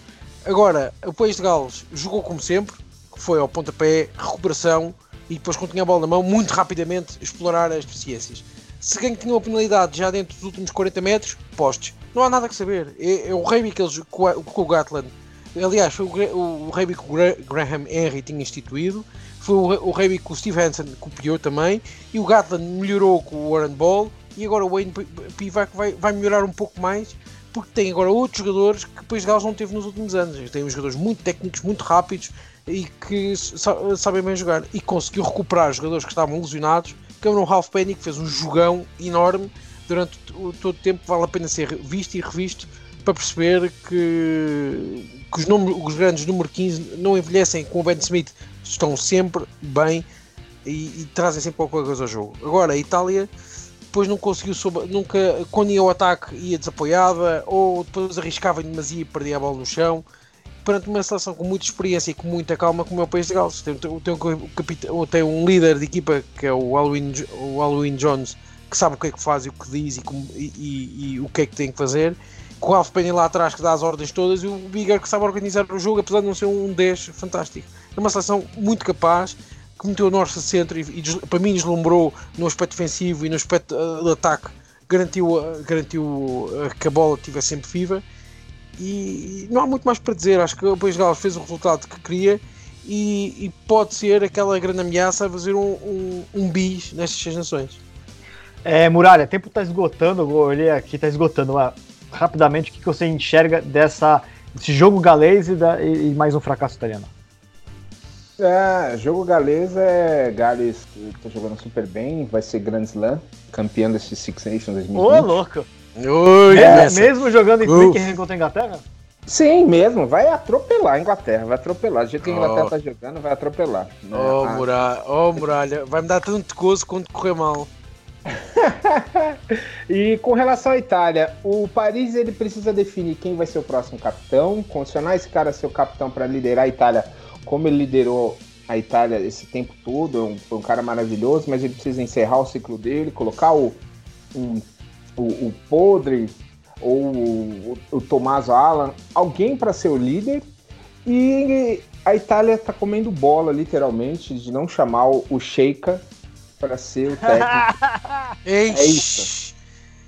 Agora, o País de Gales jogou como sempre, foi ao pontapé, recuperação e depois, quando tinha a bola na mão, muito rapidamente explorar as deficiências. Se quem tinha uma penalidade já dentro dos últimos 40 metros, postes. Não há nada a saber. É, é o rei que eles o Gatland. Aliás, foi o, o, o rei que o Graham Henry tinha instituído foi o, o que o Steve Hansen copiou também e o Gatland melhorou com o Warren Ball e agora o Wayne Pivac vai, vai melhorar um pouco mais porque tem agora outros jogadores que depois Gales não teve nos últimos anos. Tem uns jogadores muito técnicos, muito rápidos e que sabem bem jogar. E conseguiu recuperar jogadores que estavam lesionados. Cameron Half Penny que fez um jogão enorme durante todo o tempo. Vale a pena ser visto e revisto para perceber que, que os, número, os grandes número 15 não envelhecem com o Ben Smith estão sempre bem e, e trazem sempre qualquer coisa ao jogo. Agora, a Itália depois não conseguiu, nunca, quando ia ao ataque ia desapoiada ou depois arriscava em demasia e perdia a bola no chão. Perante uma seleção com muita experiência e com muita calma, como é o País de Gales, tem, tem, tem, um, líder de equipa que é o Halloween, o Halloween Jones, que sabe o que é que faz e o que diz e, e, e, e o que é que tem que fazer com o Ralph Penny lá atrás que dá as ordens todas e o Bigger que sabe organizar o jogo, apesar de não ser um 10 fantástico. É uma seleção muito capaz, que meteu o norte centro e, e, para mim deslumbrou no aspecto defensivo e no aspecto uh, de ataque, garantiu, uh, garantiu uh, que a bola estivesse sempre viva. E, não há muito mais para dizer. Acho que o País Gales fez o resultado que queria e, e, pode ser aquela grande ameaça a fazer um, um, um bis nestas seis nações. É, Muralha, tempo está esgotando, eu olhei aqui, está esgotando rapidamente o que, que você enxerga dessa, desse jogo galês e, da, e, e mais um fracasso italiano. É, jogo galês é Gales que tá jogando super bem, vai ser Grand Slam, campeão desse Six Nations 2020. Ô, louco! Oi, é, mesmo jogando em Twickenham contra a Inglaterra? Sim, mesmo, vai atropelar a Inglaterra, vai atropelar. Do jeito que a Inglaterra oh. tá jogando, vai atropelar. Ô, oh, ah. muralha, oh, muralha, vai me dar tanto gozo quando correr mal. *laughs* e com relação à Itália, o Paris ele precisa definir quem vai ser o próximo capitão, condicionar esse cara a ser o capitão para liderar a Itália, como ele liderou a Itália esse tempo todo, é um, um cara maravilhoso, mas ele precisa encerrar o ciclo dele, colocar o, um, o, o Podre ou o, o Tommaso Alan, alguém para ser o líder. E a Itália está comendo bola, literalmente, de não chamar o Sheikha para ser o técnico. *laughs* é isso.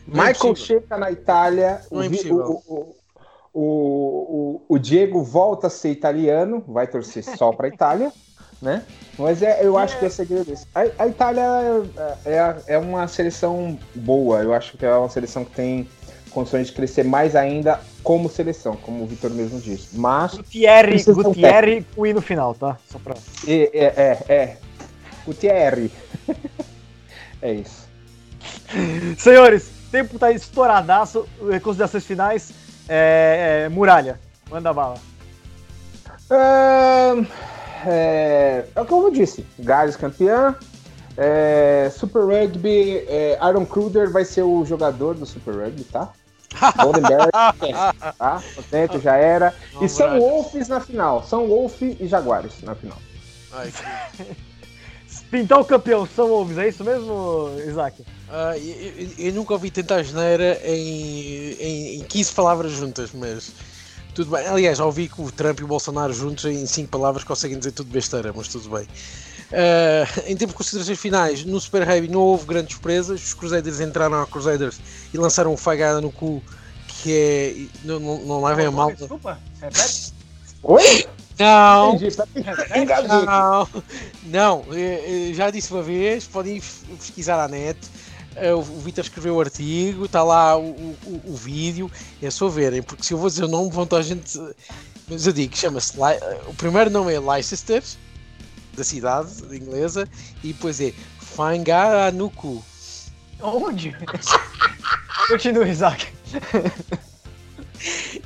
Não Michael é chega na Itália, é o, o, o, o, Diego volta a ser italiano, vai torcer só para a Itália, *laughs* né? Mas é, eu acho que é segredo esse. A, a Itália é, é, é uma seleção boa, eu acho que é uma seleção que tem condições de crescer mais ainda como seleção, como o Vitor mesmo disse. Mas. Gutierre, Gutierre um no final, tá? Só pra. É, é, é, é. o Thierry. *laughs* é isso. Senhores, tempo tá estouradaço. Considerações finais. É, é, muralha, manda bala. É, é, é como eu disse, Gales campeã. É, Super Rugby, é, Aaron Kruger vai ser o jogador do Super Rugby, tá? *laughs* Goldenberg, tá? Contente, já era. e são Wolves na final. São Wolf e Jaguares na final. Ai, Pintar o campeão, são Wolves, é isso mesmo, Isaac? Uh, eu, eu, nunca ouvi tentar geneira em, em, em 15 palavras juntas, mas tudo bem. Aliás, já ouvi que o Trump e o Bolsonaro juntos em 5 palavras conseguem dizer tudo besteira, mas tudo bem. Uh, em termos de considerações finais, no Super Heavy não houve grandes surpresas. Os Crusaders entraram a Crusaders e lançaram um fagada no cu que é. Não, não, não levem a mal. Desculpa, repete. Oi? Não, *laughs* não, não, eh, eh, já disse uma vez, podem pesquisar à net. Eh, o Vitor escreveu o artigo, está lá o, o, o, vídeo, é só verem, porque se eu vou dizer o nome, vão toda a gente. Mas eu digo, chama-se. O primeiro nome é Leicester, da cidade inglesa, e depois é Fangaranuku. Onde? *laughs* Continua, Isaac.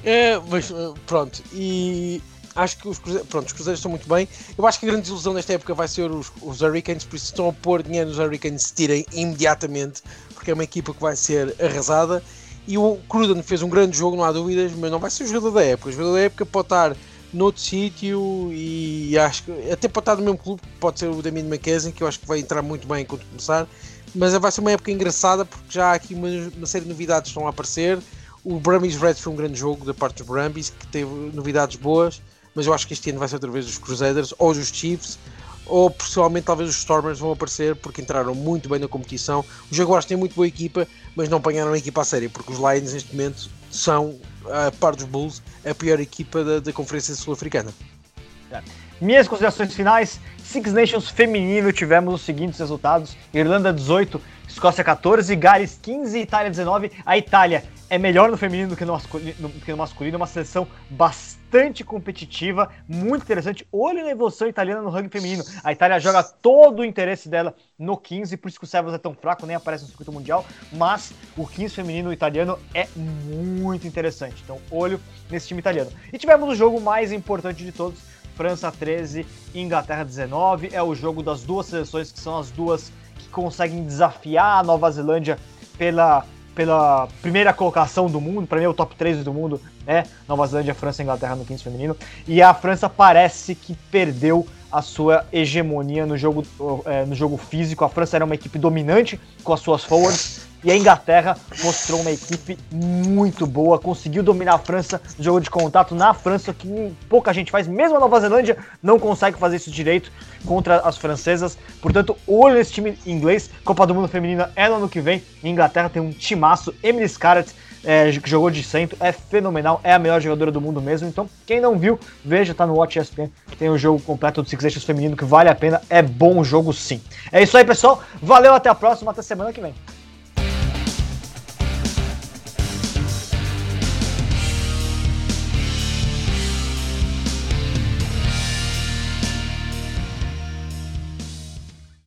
é, mas pronto, e acho que os cruzeiros, pronto, os cruzeiros estão muito bem. Eu acho que a grande desilusão nesta época vai ser os, os Hurricanes, por isso estão a pôr dinheiro nos Hurricanes se tirem imediatamente, porque é uma equipa que vai ser arrasada. E o Cruden fez um grande jogo, não há dúvidas, mas não vai ser o jogador da época. O jogador da época pode estar noutro sítio e acho que até pode estar no mesmo clube, pode ser o Damien McKesson, que eu acho que vai entrar muito bem quando começar. Mas vai ser uma época engraçada porque já há aqui uma, uma série de novidades que estão a aparecer. O Brumbies Reds foi um grande jogo da parte dos Brumbies, que teve novidades boas mas eu acho que este ano vai ser outra vez os Crusaders ou os Chiefs ou pessoalmente talvez os Stormers vão aparecer porque entraram muito bem na competição. Os Jaguars têm muito boa equipa, mas não apanharam a equipa a sério, porque os Lions neste momento são, a par dos Bulls, a pior equipa da, da Conferência Sul-Africana. É. Minhas considerações finais: Six Nations feminino, tivemos os seguintes resultados: Irlanda 18, Escócia 14, Gales 15, Itália 19. A Itália é melhor no feminino do que no masculino, do que no masculino uma seleção bastante competitiva, muito interessante. Olho na evolução italiana no rugby feminino. A Itália joga todo o interesse dela no 15, por isso que o Sevens é tão fraco, nem aparece no circuito mundial, mas o 15 feminino italiano é muito interessante. Então, olho nesse time italiano. E tivemos o jogo mais importante de todos, França 13, Inglaterra 19. É o jogo das duas seleções que são as duas que conseguem desafiar a Nova Zelândia pela pela primeira colocação do mundo, para mim é o top 3 do mundo, né? Nova Zelândia, França Inglaterra no 15 feminino. E a França parece que perdeu a sua hegemonia no jogo, é, no jogo físico. A França era uma equipe dominante com as suas forwards. E a Inglaterra mostrou uma equipe muito boa, conseguiu dominar a França no jogo de contato na França, que pouca gente faz. Mesmo a Nova Zelândia não consegue fazer isso direito contra as francesas. Portanto, olho nesse time inglês. Copa do Mundo Feminina é no ano que vem. A Inglaterra tem um timaço. Emily Scarlett é, que jogou de centro, é fenomenal, é a melhor jogadora do mundo mesmo. Então, quem não viu, veja, tá no Watch ESPN, tem o jogo completo do Six Nations feminino que vale a pena, é bom jogo sim. É isso aí, pessoal. Valeu, até a próxima, até semana que vem.